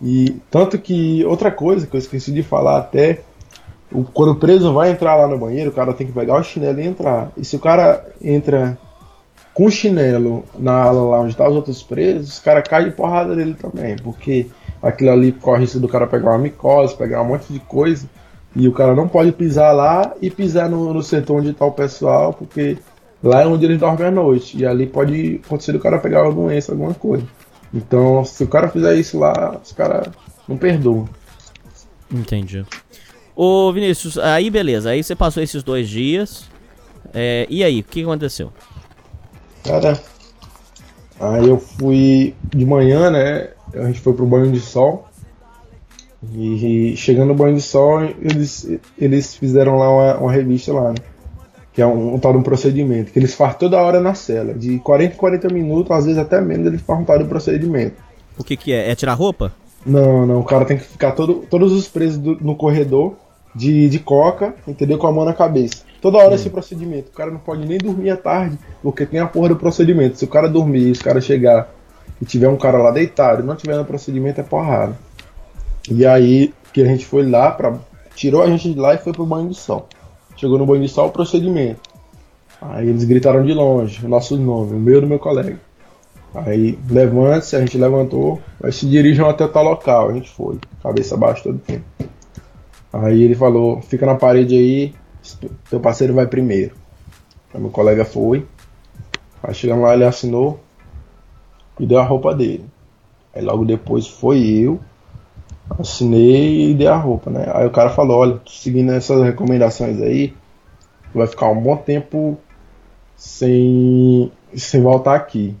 E tanto que outra coisa que eu esqueci de falar até, o, quando o preso vai entrar lá no banheiro, o cara tem que pegar o chinelo e entrar. E se o cara entra com chinelo na ala lá onde tá os outros presos, os caras caem de porrada dele também, porque aquilo ali corre risco do cara pegar uma micose, pegar um monte de coisa, e o cara não pode pisar lá e pisar no, no setor onde tá o pessoal, porque lá é onde eles dormem à noite, e ali pode acontecer do cara pegar uma doença, alguma coisa. Então, se o cara fizer isso lá, os caras não perdoam. Entendi. Ô Vinícius, aí beleza, aí você passou esses dois dias, é, e aí, o que aconteceu? Cara, aí eu fui de manhã, né? A gente foi pro banho de sol. E chegando no banho de sol, eles, eles fizeram lá uma, uma revista lá, né? Que é um, um tal de um procedimento. Que eles fazem toda hora na cela. De 40 em 40 minutos, às vezes até menos, eles fazem um tal de procedimento. O que que é? É tirar roupa? Não, não. O cara tem que ficar todo, todos os presos do, no corredor de, de coca, entendeu? Com a mão na cabeça. Toda hora hum. esse procedimento. O cara não pode nem dormir à tarde, porque tem a porra do procedimento. Se o cara dormir e os cara chegar e tiver um cara lá deitado e não tiver no procedimento, é porrada. E aí que a gente foi lá, pra, tirou a gente de lá e foi pro banho de sol. Chegou no banho de sol, o procedimento. Aí eles gritaram de longe, o nosso nome, o meu e do meu colega. Aí levante-se, a gente levantou, aí se dirijam até tal local, a gente foi, cabeça baixa todo o tempo. Aí ele falou, fica na parede aí, teu parceiro vai primeiro. Aí meu colega foi. Aí chegamos lá, ele assinou e deu a roupa dele. Aí logo depois foi eu, assinei e dei a roupa, né? Aí o cara falou, olha, seguindo essas recomendações aí, vai ficar um bom tempo sem, sem voltar aqui.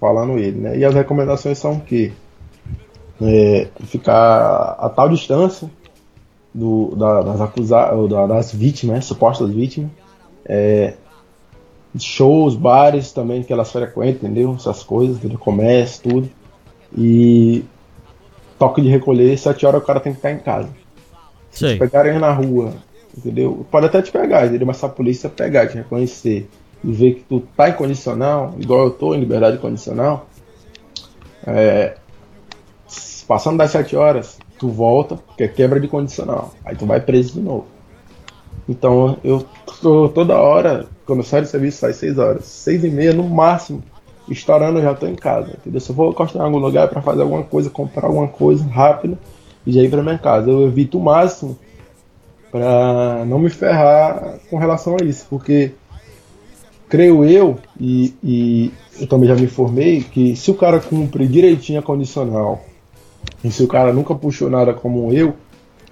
Falando ele, né? E as recomendações são o quê? É, ficar a tal distância do, da, das acusadas, das vítimas, né, supostas vítimas. É, shows, bares também que elas frequentam, entendeu? Essas coisas, entendeu? comércio, tudo. E toque de recolher, 7 horas o cara tem que estar em casa. Se te pegarem na rua, entendeu? Pode até te pegar, entendeu? Mas se a polícia pegar, te reconhecer e ver que tu tá em condicional, igual eu tô em liberdade condicional, é, passando das 7 horas, tu volta, porque é quebra de condicional. Aí tu vai preso de novo. Então eu estou toda hora, quando eu saio do serviço, sai 6 horas. 6 e meia no máximo, estourando, eu já estou em casa. Entendeu? Se eu vou encostar em algum lugar para fazer alguma coisa, comprar alguma coisa rápida e já ir para minha casa. Eu evito o máximo para não me ferrar com relação a isso, porque creio eu, e, e eu também já me informei, que se o cara cumpre direitinho a condicional, e se o cara nunca puxou nada como eu,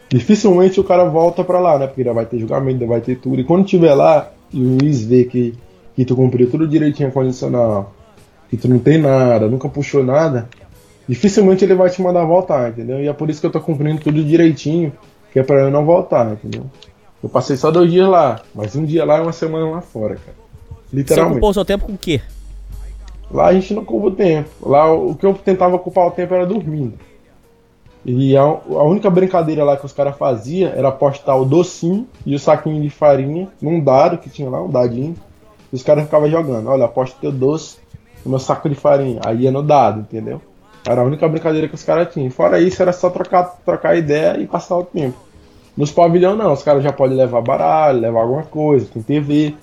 dificilmente o cara volta para lá, né? Porque já vai ter julgamento, vai ter tudo. E quando tiver lá e o juiz vê que, que tu cumpriu tudo direitinho condicional, que tu não tem nada, nunca puxou nada, dificilmente ele vai te mandar voltar, entendeu? E é por isso que eu tô cumprindo tudo direitinho, que é pra eu não voltar, entendeu? Eu passei só dois dias lá, mas um dia lá e uma semana lá fora, cara. Literalmente. Você ocupou o seu tempo com o quê? Lá a gente não ocupa o tempo. Lá o que eu tentava ocupar o tempo era dormindo. E a, a única brincadeira lá que os caras faziam era apostar o docinho e o saquinho de farinha num dado que tinha lá, um dadinho. E os caras ficavam jogando. Olha, aposta teu doce no meu saco de farinha. Aí ia no dado, entendeu? Era a única brincadeira que os caras tinham. Fora isso, era só trocar, trocar ideia e passar o tempo. Nos pavilhão não, os caras já podem levar baralho, levar alguma coisa, tem TV.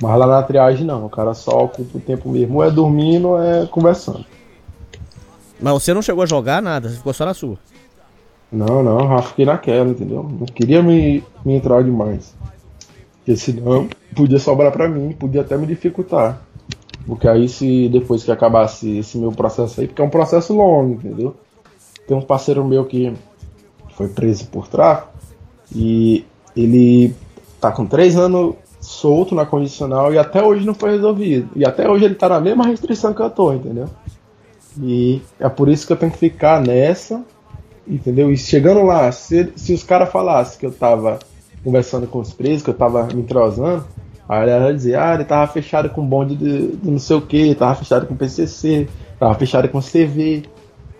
Mas lá na triagem não, o cara só ocupa o tempo mesmo, ou é dormindo ou é conversando. Mas você não chegou a jogar nada, você ficou só na sua. Não, não, já fiquei naquela, entendeu? Não queria me, me entrar demais. Porque senão podia sobrar pra mim, podia até me dificultar. Porque aí se depois que acabasse esse meu processo aí, porque é um processo longo, entendeu? Tem um parceiro meu que foi preso por tráfico e ele tá com três anos solto na condicional e até hoje não foi resolvido. E até hoje ele tá na mesma restrição que eu tô, entendeu? E é por isso que eu tenho que ficar nessa, entendeu? E chegando lá, se, se os caras falassem que eu tava conversando com os presos, que eu tava me entrosando, aí ela dizer, ah, ele tava fechado com bonde de, de não sei o que, tava fechado com PCC, tava fechado com CV.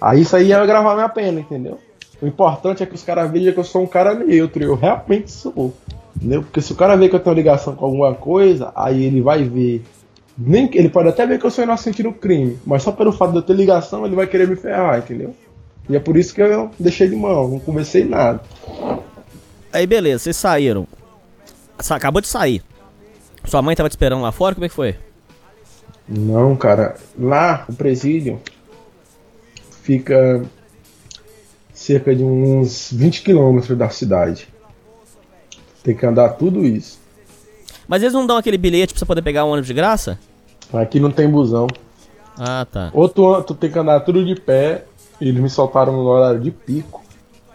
Aí isso aí ia gravar minha pena, entendeu? O importante é que os caras vejam que eu sou um cara neutro, eu realmente sou. Entendeu? Porque se o cara vê que eu tenho ligação com alguma coisa, aí ele vai ver. Nem, ele pode até ver que eu sou inocente no crime, mas só pelo fato de eu ter ligação, ele vai querer me ferrar, entendeu? E é por isso que eu deixei de mão, não conversei nada. Aí beleza, vocês saíram. Acabou de sair. Sua mãe tava te esperando lá fora? Como é que foi? Não, cara. Lá, o presídio fica cerca de uns 20 quilômetros da cidade. Tem que andar tudo isso. Mas eles não dão aquele bilhete pra você poder pegar um ônibus de graça? Aqui não tem busão. Ah, tá. Ou tu, tu tem que andar tudo de pé. Eles me soltaram no horário de pico.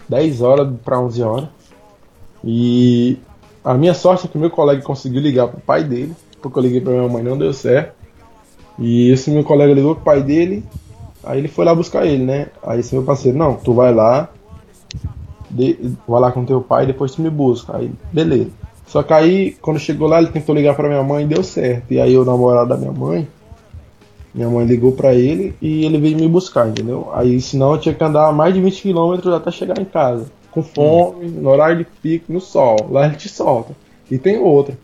10 horas para 11 horas. E a minha sorte é que meu colega conseguiu ligar pro pai dele. Porque eu liguei pra minha mãe não deu certo. E esse meu colega ligou pro pai dele. Aí ele foi lá buscar ele, né? Aí esse meu parceiro, não, tu vai lá, de, vai lá com teu pai depois tu me busca. Aí, beleza. Só que aí, quando chegou lá, ele tentou ligar pra minha mãe e deu certo. E aí o namorado da minha mãe, minha mãe ligou pra ele e ele veio me buscar, entendeu? Aí senão eu tinha que andar mais de 20 km até chegar em casa. Com fome, no horário de pico, no sol. Lá ele te solta. E tem outra.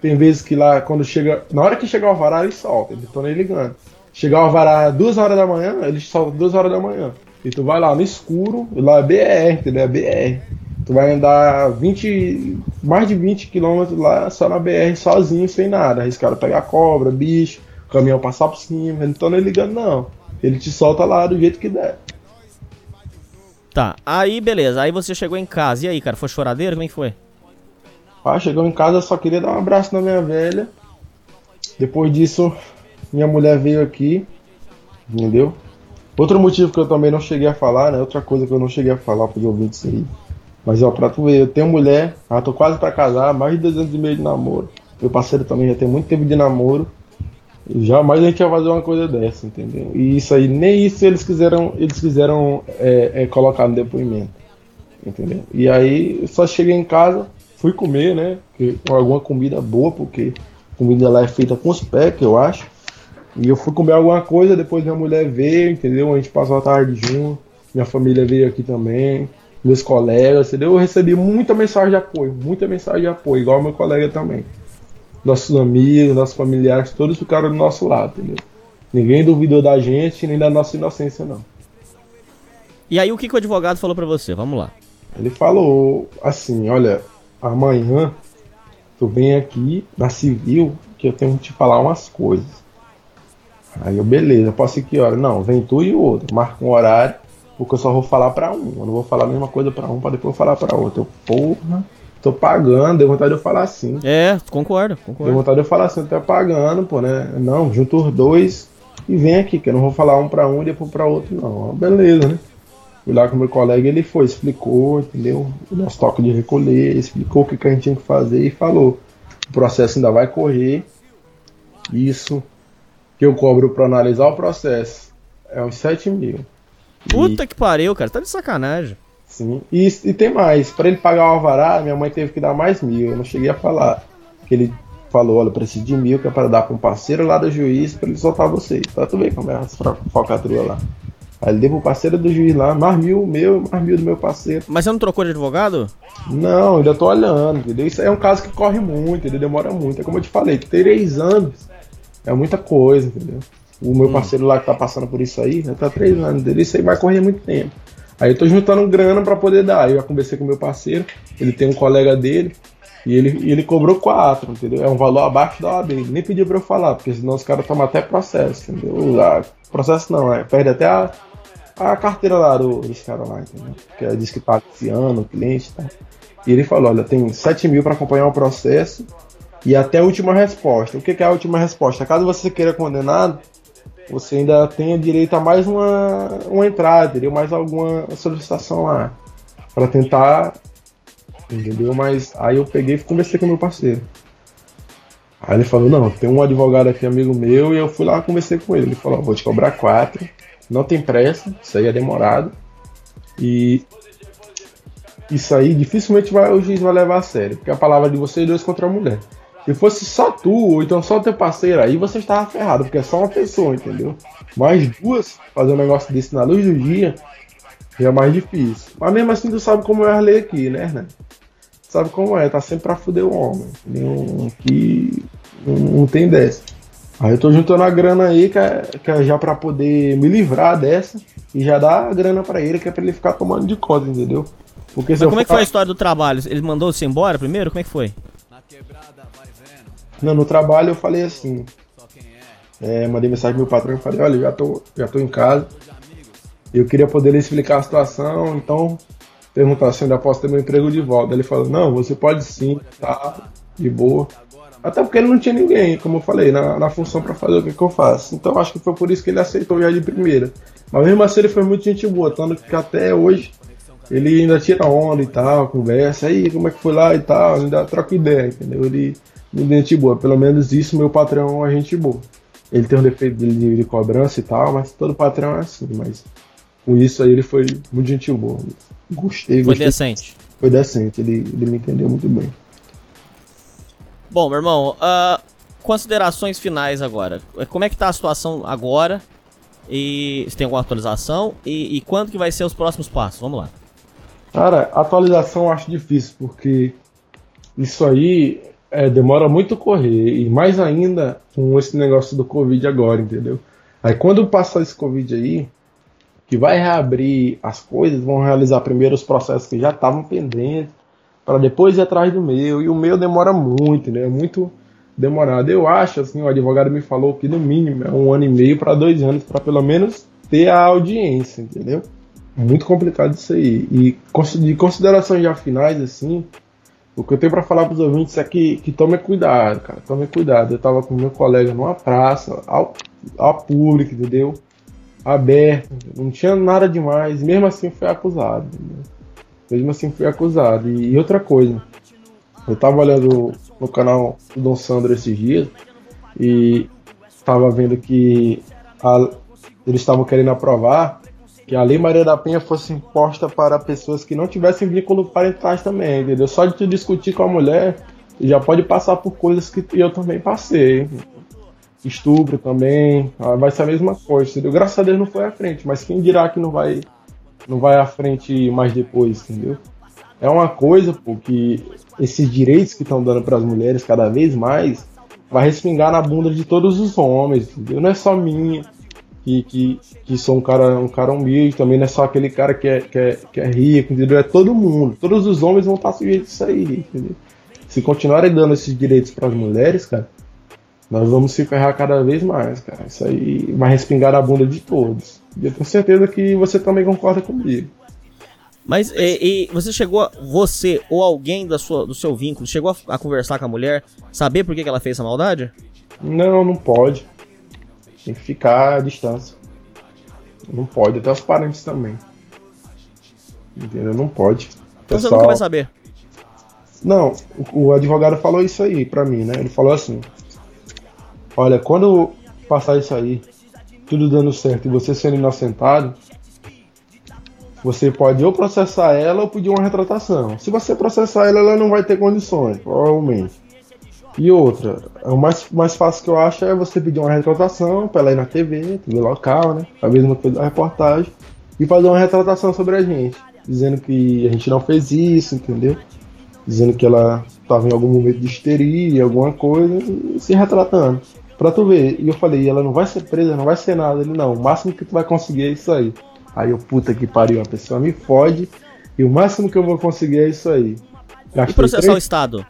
Tem vezes que lá, quando chega. Na hora que chegar o alvará, ele solta. Ele tô nem ligando. Chegar o alvará duas horas da manhã, ele solta duas horas da manhã. E tu vai lá no escuro, lá é BR, entendeu? É BR. Tu vai andar 20, mais de 20 km lá só na BR, sozinho, sem nada. Arriscado pegar cobra, bicho, caminhão passar por cima. Ele não tô nem ligando, não. Ele te solta lá do jeito que der. Tá, aí beleza. Aí você chegou em casa. E aí, cara, foi choradeiro? Como é que foi? Ah, chegou em casa, só queria dar um abraço na minha velha. Depois disso, minha mulher veio aqui, entendeu? Outro motivo que eu também não cheguei a falar, né? Outra coisa que eu não cheguei a falar para os ouvintes aí. Mas ó, pra tu ver, eu tenho mulher, ah, tô quase para casar, mais de dois anos e meio de namoro. Meu parceiro também já tem muito tempo de namoro. Jamais a gente ia fazer uma coisa dessa, entendeu? E isso aí, nem isso eles quiseram, eles quiseram é, é, colocar no depoimento. Entendeu? E aí só cheguei em casa, fui comer, né? Com alguma comida boa, porque a comida lá é feita com os pés, que eu acho. E eu fui comer alguma coisa, depois minha mulher veio, entendeu? A gente passou a tarde junto, minha família veio aqui também, meus colegas, entendeu? Eu recebi muita mensagem de apoio, muita mensagem de apoio, igual meu colega também. Nossos amigos, nossos familiares, todos ficaram do nosso lado, entendeu? Ninguém duvidou da gente, nem da nossa inocência, não. E aí, o que, que o advogado falou para você? Vamos lá. Ele falou assim: olha, amanhã tu vem aqui na civil que eu tenho que te falar umas coisas. Aí eu, beleza, posso ir que hora? Não, vem tu e o outro, marca um horário, porque eu só vou falar pra um. Eu não vou falar a mesma coisa pra um pra depois falar pra outro. Eu, porra, tô pagando, deu vontade de eu falar assim. É, concordo, concordo. Deu vontade de eu falar assim, eu tô pagando, pô, né? Não, junta os dois e vem aqui, que eu não vou falar um pra um e depois pra outro, não. Beleza, né? Fui lá com meu colega, ele foi, explicou, entendeu? O nosso toque de recolher, explicou o que, que a gente tinha que fazer e falou: o processo ainda vai correr. Isso que eu cobro para analisar o processo é uns 7 mil. Puta e, que pariu, cara, tá de sacanagem. Sim, e, e tem mais: para ele pagar o alvará, minha mãe teve que dar mais mil. Eu não cheguei a falar. Que ele falou: olha, preciso de mil que é para dar para um parceiro lá do juiz para ele soltar vocês. Tá tudo bem como é a falcatrua lá. Aí ele deu pro parceiro do juiz lá, mais mil meu, mais mil do meu parceiro. Mas você não trocou de advogado? Não, ainda tô olhando, entendeu? Isso é um caso que corre muito, ele demora muito. É como eu te falei, três anos é muita coisa, entendeu? O meu hum. parceiro lá que tá passando por isso aí, já tá três anos dele, isso aí vai correr muito tempo. Aí eu tô juntando grana para poder dar. Eu já conversei com meu parceiro, ele tem um colega dele, e ele, e ele cobrou quatro, entendeu? É um valor abaixo da OAB. Ele nem pediu pra eu falar, porque senão os caras tomam até processo, entendeu? Ah, processo não, é, perde até a, a carteira lá do, dos caras lá, entendeu? Que diz que tá ano, cliente tá. E ele falou: olha, tem 7 mil para acompanhar o processo e até a última resposta. O que, que é a última resposta? Caso você queira condenado, você ainda tenha direito a mais uma, uma entrada, entendeu? Mais alguma solicitação lá. para tentar. Entendeu? Mas aí eu peguei e conversei com meu parceiro. Aí ele falou: Não, tem um advogado aqui, amigo meu, e eu fui lá conversei com ele. Ele falou: Vou te cobrar quatro não tem pressa, isso aí é demorado. E isso aí dificilmente vai, o juiz vai levar a sério, porque é a palavra de vocês dois contra a mulher. Se fosse só tu, ou então só teu parceiro, aí você estava ferrado, porque é só uma pessoa, entendeu? Mais duas, fazer um negócio desse na luz do dia, já é mais difícil. Mas mesmo assim, tu sabe como é a lei aqui, né, né? Sabe como é, tá sempre pra fuder o homem. Nenhum que não, não tem dessa. Aí eu tô juntando a grana aí, que é, que é já pra poder me livrar dessa e já dar a grana pra ele, que é pra ele ficar tomando de conta, entendeu? Porque Mas como é que foi a história do trabalho? Ele mandou você embora primeiro? Como é que foi? No trabalho eu falei assim. É, mandei mensagem pro meu patrão e falei, olha, já tô, já tô em casa. Eu queria poder lhe explicar a situação, então perguntar se ainda posso ter meu emprego de volta. Ele falou, não, você pode sim, tá, de boa. Até porque ele não tinha ninguém, como eu falei, na, na função para fazer o que, que, eu faço. Então acho que foi por isso que ele aceitou já de primeira. Mas mesmo assim ele foi muito gente boa, tanto que até hoje ele ainda tira onda e tal, conversa, aí como é que foi lá e tal, ainda troca ideia, entendeu? Ele gente boa, pelo menos isso meu patrão é gente boa. Ele tem um defeito de, de cobrança e tal, mas todo patrão é assim, mas com isso aí ele foi muito gentil boa. Gostei, Foi gostei. decente. Foi decente, ele, ele me entendeu muito bem. Bom, meu irmão, uh, considerações finais agora. Como é que tá a situação agora? E se tem alguma atualização? E, e quando que vai ser os próximos passos? Vamos lá. Cara, atualização eu acho difícil, porque isso aí é, demora muito correr. E mais ainda com esse negócio do Covid agora, entendeu? Aí quando passar esse Covid aí, que vai reabrir as coisas, vão realizar primeiro os processos que já estavam pendentes para depois ir atrás do meu. E o meu demora muito, né? É muito demorado. Eu acho, assim, o advogado me falou que no mínimo é um ano e meio para dois anos para pelo menos ter a audiência, entendeu? Muito complicado isso aí. E de considerações já finais, assim, o que eu tenho para falar para os ouvintes é que, que tome cuidado, cara. Tome cuidado. Eu tava com meu colega numa praça, ao, ao público, entendeu? Aberto, não tinha nada demais. Mesmo assim foi acusado, entendeu? Mesmo assim fui acusado. E outra coisa, eu tava olhando no canal do Dom Sandro esses dias e tava vendo que a, eles estavam querendo aprovar que a Lei Maria da Penha fosse imposta para pessoas que não tivessem vínculo parentais também, entendeu? Só de te discutir com a mulher, já pode passar por coisas que eu também passei. Estupro também, ah, vai ser a mesma coisa, entendeu? Graças a Deus não foi à frente, mas quem dirá que não vai não vai à frente mais depois, entendeu? É uma coisa, pô, que esses direitos que estão dando para as mulheres cada vez mais vai respingar na bunda de todos os homens, entendeu? Não é só minha, que, que, que sou um cara, um cara humilde, também não é só aquele cara que é, que é, que é rico, entendeu? É todo mundo. Todos os homens vão estar sujeitos a isso aí, entendeu? Se continuarem dando esses direitos para as mulheres, cara, nós vamos se ferrar cada vez mais, cara. Isso aí vai respingar a bunda de todos. E eu tenho certeza que você também concorda comigo. Mas e, e você chegou, você ou alguém da sua, do seu vínculo, chegou a, a conversar com a mulher, saber por que, que ela fez essa maldade? Não, não pode. Tem que ficar à distância. Não pode, até os parentes também. Entendeu? Não pode. Então você nunca vai saber. Não, o, o advogado falou isso aí pra mim, né? Ele falou assim: Olha, quando passar isso aí, tudo dando certo e você sendo inocentado, você pode ou processar ela ou pedir uma retratação. Se você processar ela, ela não vai ter condições, provavelmente. E outra, o mais, mais fácil que eu acho é você pedir uma retratação pra ela ir na TV, TV local, né? A mesma coisa da reportagem, e fazer uma retratação sobre a gente, dizendo que a gente não fez isso, entendeu? Dizendo que ela estava em algum momento de histeria, alguma coisa, e se retratando. Pra tu ver. E eu falei, ela não vai ser presa, não vai ser nada. Ele, não, o máximo que tu vai conseguir é isso aí. Aí eu, puta que pariu, a pessoa me fode, e o máximo que eu vou conseguir é isso aí. Gastei e processar três... o Estado?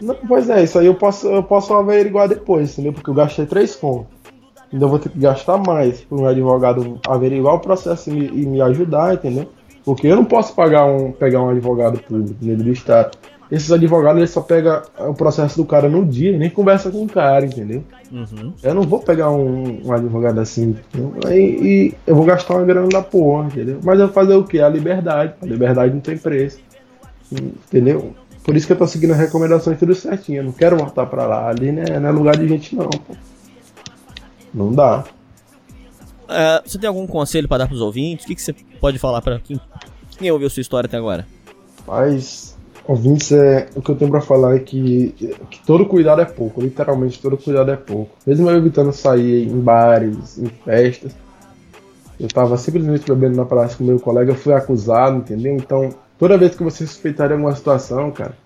Não, pois é, isso aí eu posso, eu posso averiguar depois, entendeu? Porque eu gastei três contos. Ainda vou ter que gastar mais para um advogado averiguar o processo e me, e me, ajudar, entendeu? Porque eu não posso pagar um, pegar um advogado público dentro do Estado esses advogados eles só pegam o processo do cara no dia, nem conversa com o cara, entendeu? Uhum. Eu não vou pegar um, um advogado assim, e, e, eu vou gastar uma grana da porra, entendeu? Mas eu vou fazer o que? A liberdade. A liberdade não tem preço, entendeu? Por isso que eu tô seguindo as recomendações tudo certinho. Eu não quero voltar pra lá. Ali né, não é lugar de gente, não, pô. Não dá. É, você tem algum conselho para dar pros ouvintes? O que, que você pode falar para quem, quem ouviu sua história até agora? Mas Ouvintes, é, o que eu tenho pra falar é que, que todo cuidado é pouco, literalmente todo cuidado é pouco. Mesmo eu evitando sair em bares, em festas, eu tava simplesmente bebendo na praça com meu colega, fui acusado, entendeu? Então, toda vez que você suspeitar de alguma situação, cara,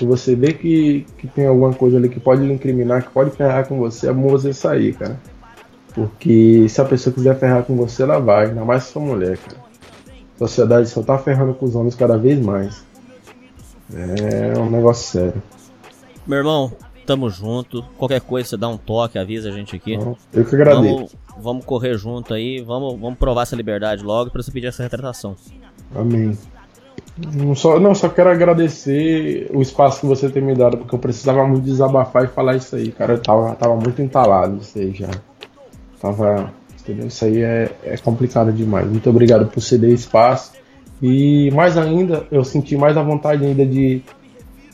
que você vê que, que tem alguma coisa ali que pode lhe incriminar, que pode ferrar com você, é bom você sair, cara. Porque se a pessoa quiser ferrar com você, ela vai, ainda mais se for mulher, cara. A sociedade só tá ferrando com os homens cada vez mais. É um negócio sério. Meu irmão, tamo junto. Qualquer coisa, você dá um toque, avisa a gente aqui. Eu que agradeço. Vamos, vamos correr junto aí, vamos, vamos provar essa liberdade logo pra você pedir essa retratação. Amém. Não só, não, só quero agradecer o espaço que você tem me dado, porque eu precisava muito desabafar e falar isso aí, cara. Eu tava, tava muito entalado isso aí já. Tava. Entendeu? Isso aí é, é complicado demais. Muito obrigado por ceder espaço. E mais ainda, eu senti mais a vontade ainda de,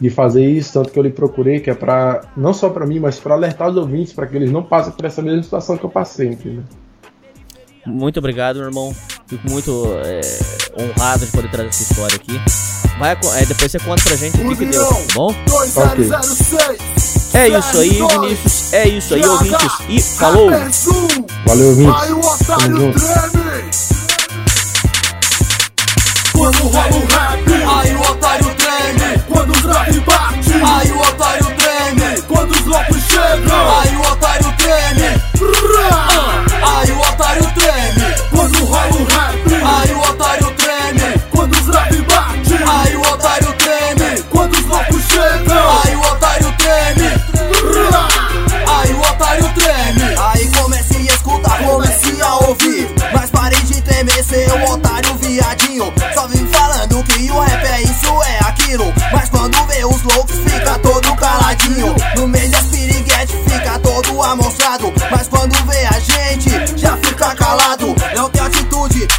de fazer isso, tanto que eu lhe procurei, que é para não só para mim, mas para alertar os ouvintes, para que eles não passem por essa mesma situação que eu passei, entendeu? Muito obrigado, meu irmão. Fico muito é, honrado de poder trazer essa história aqui. Vai, é, depois você conta pra gente o que, que deu, tá bom? Okay. É isso aí, Vinícius. É isso aí, ouvintes. E falou! Valeu, ouvintes. Tamo junto. Quando rola o rap, aí o otário treme. Quando o rap bate, aí o otário treme. Quando os loucos chegam, aí o otário treme. Aí o otário treme. O rap, aí o otário treme. Quando os rap bate, aí o otário treme. Quando os loucos chegam, aí o otário treme. Aí o otário treme. Aí comece a escutar, comece a ouvir. Mas pare de temer, seu otário viadinho. Só vem falando que o rap é isso, é aquilo. Mas quando vê os loucos, fica todo caladinho. No meio das piriguetes, fica todo amostrado. Mas quando vê a gente, já fica calado.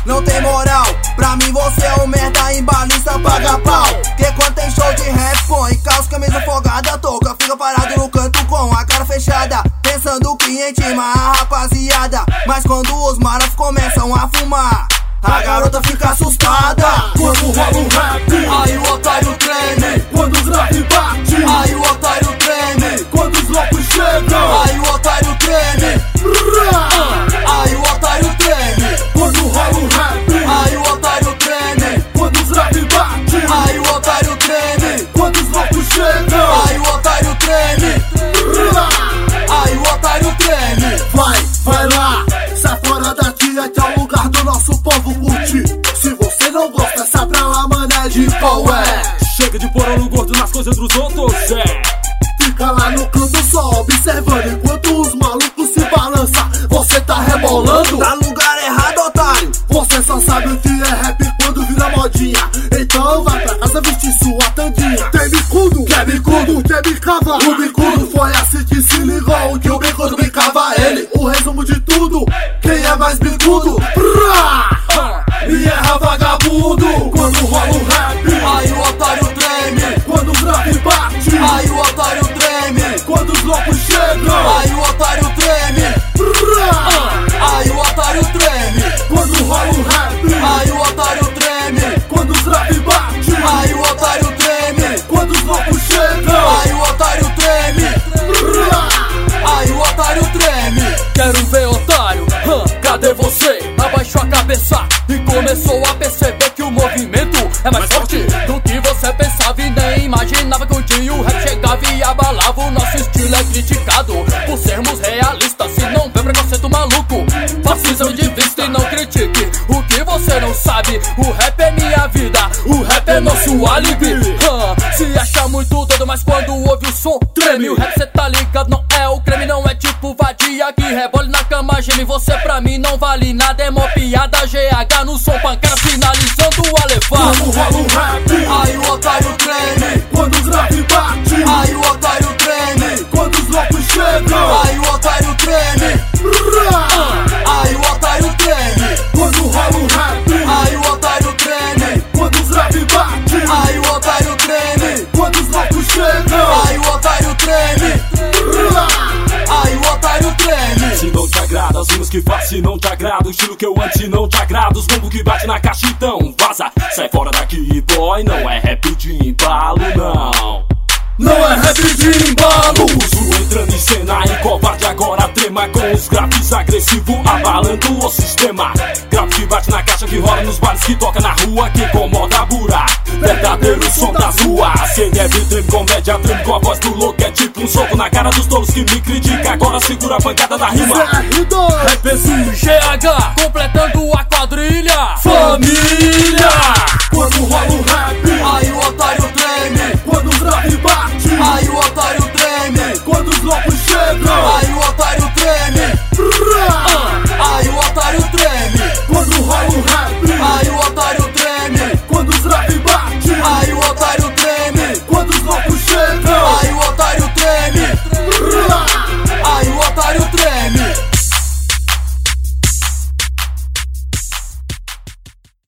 Não tem moral. Pra mim você é um merda em balista, paga pau. Que quando tem show de rap, põe caos, camisa folgada, toca. Fica parado no canto com a cara fechada. Pensando que intima a rapaziada. Mas quando os maras começam a fumar. A garota fica assustada Quando rola um rap Aí o otário treme Quando os rap bate de qual é. Chega de por olho gordo nas coisas dos outros, é. Fica lá no canto só observando enquanto os malucos se balançam. Você tá rebolando? Tá no lugar errado, otário. Você só sabe o que é rap quando vira modinha. Então vai pra casa vestir sua tandinha. Tem bicudo, quer bicudo, quer bicava. O bicudo foi assim que se ligou. Que o bicudo bicava ele. O resumo de tudo: quem é mais bicudo? É nosso álibi. Hã, se acha muito doido, mas quando ouve o som, treme. O rap cê tá ligado, não é o creme, não é tipo vadia que rebole na cama, geme. Você pra mim não vale nada, é mó piada. GH no som, pancada finalizando a levar. O rap, aí o otário treme. Se não te agrada O estilo que eu antes não te agrada Os bombos que bate na caixa então vaza. Sai fora daqui boy, não é rap de embalo não. Não é rap de embalo. Uso entrando em cena e covarde agora Com os grafes agressivos abalando o sistema. Grave que bate na caixa que rola nos bares que toca na rua Que incomoda a bura Verdadeiro som das ruas Cê deve treme comédia, treme com a voz do louco. É tipo um soco na cara dos tolos que me critica. Agora segura a pancada da rima. Rap GH, completando a quadrilha. Família! Quando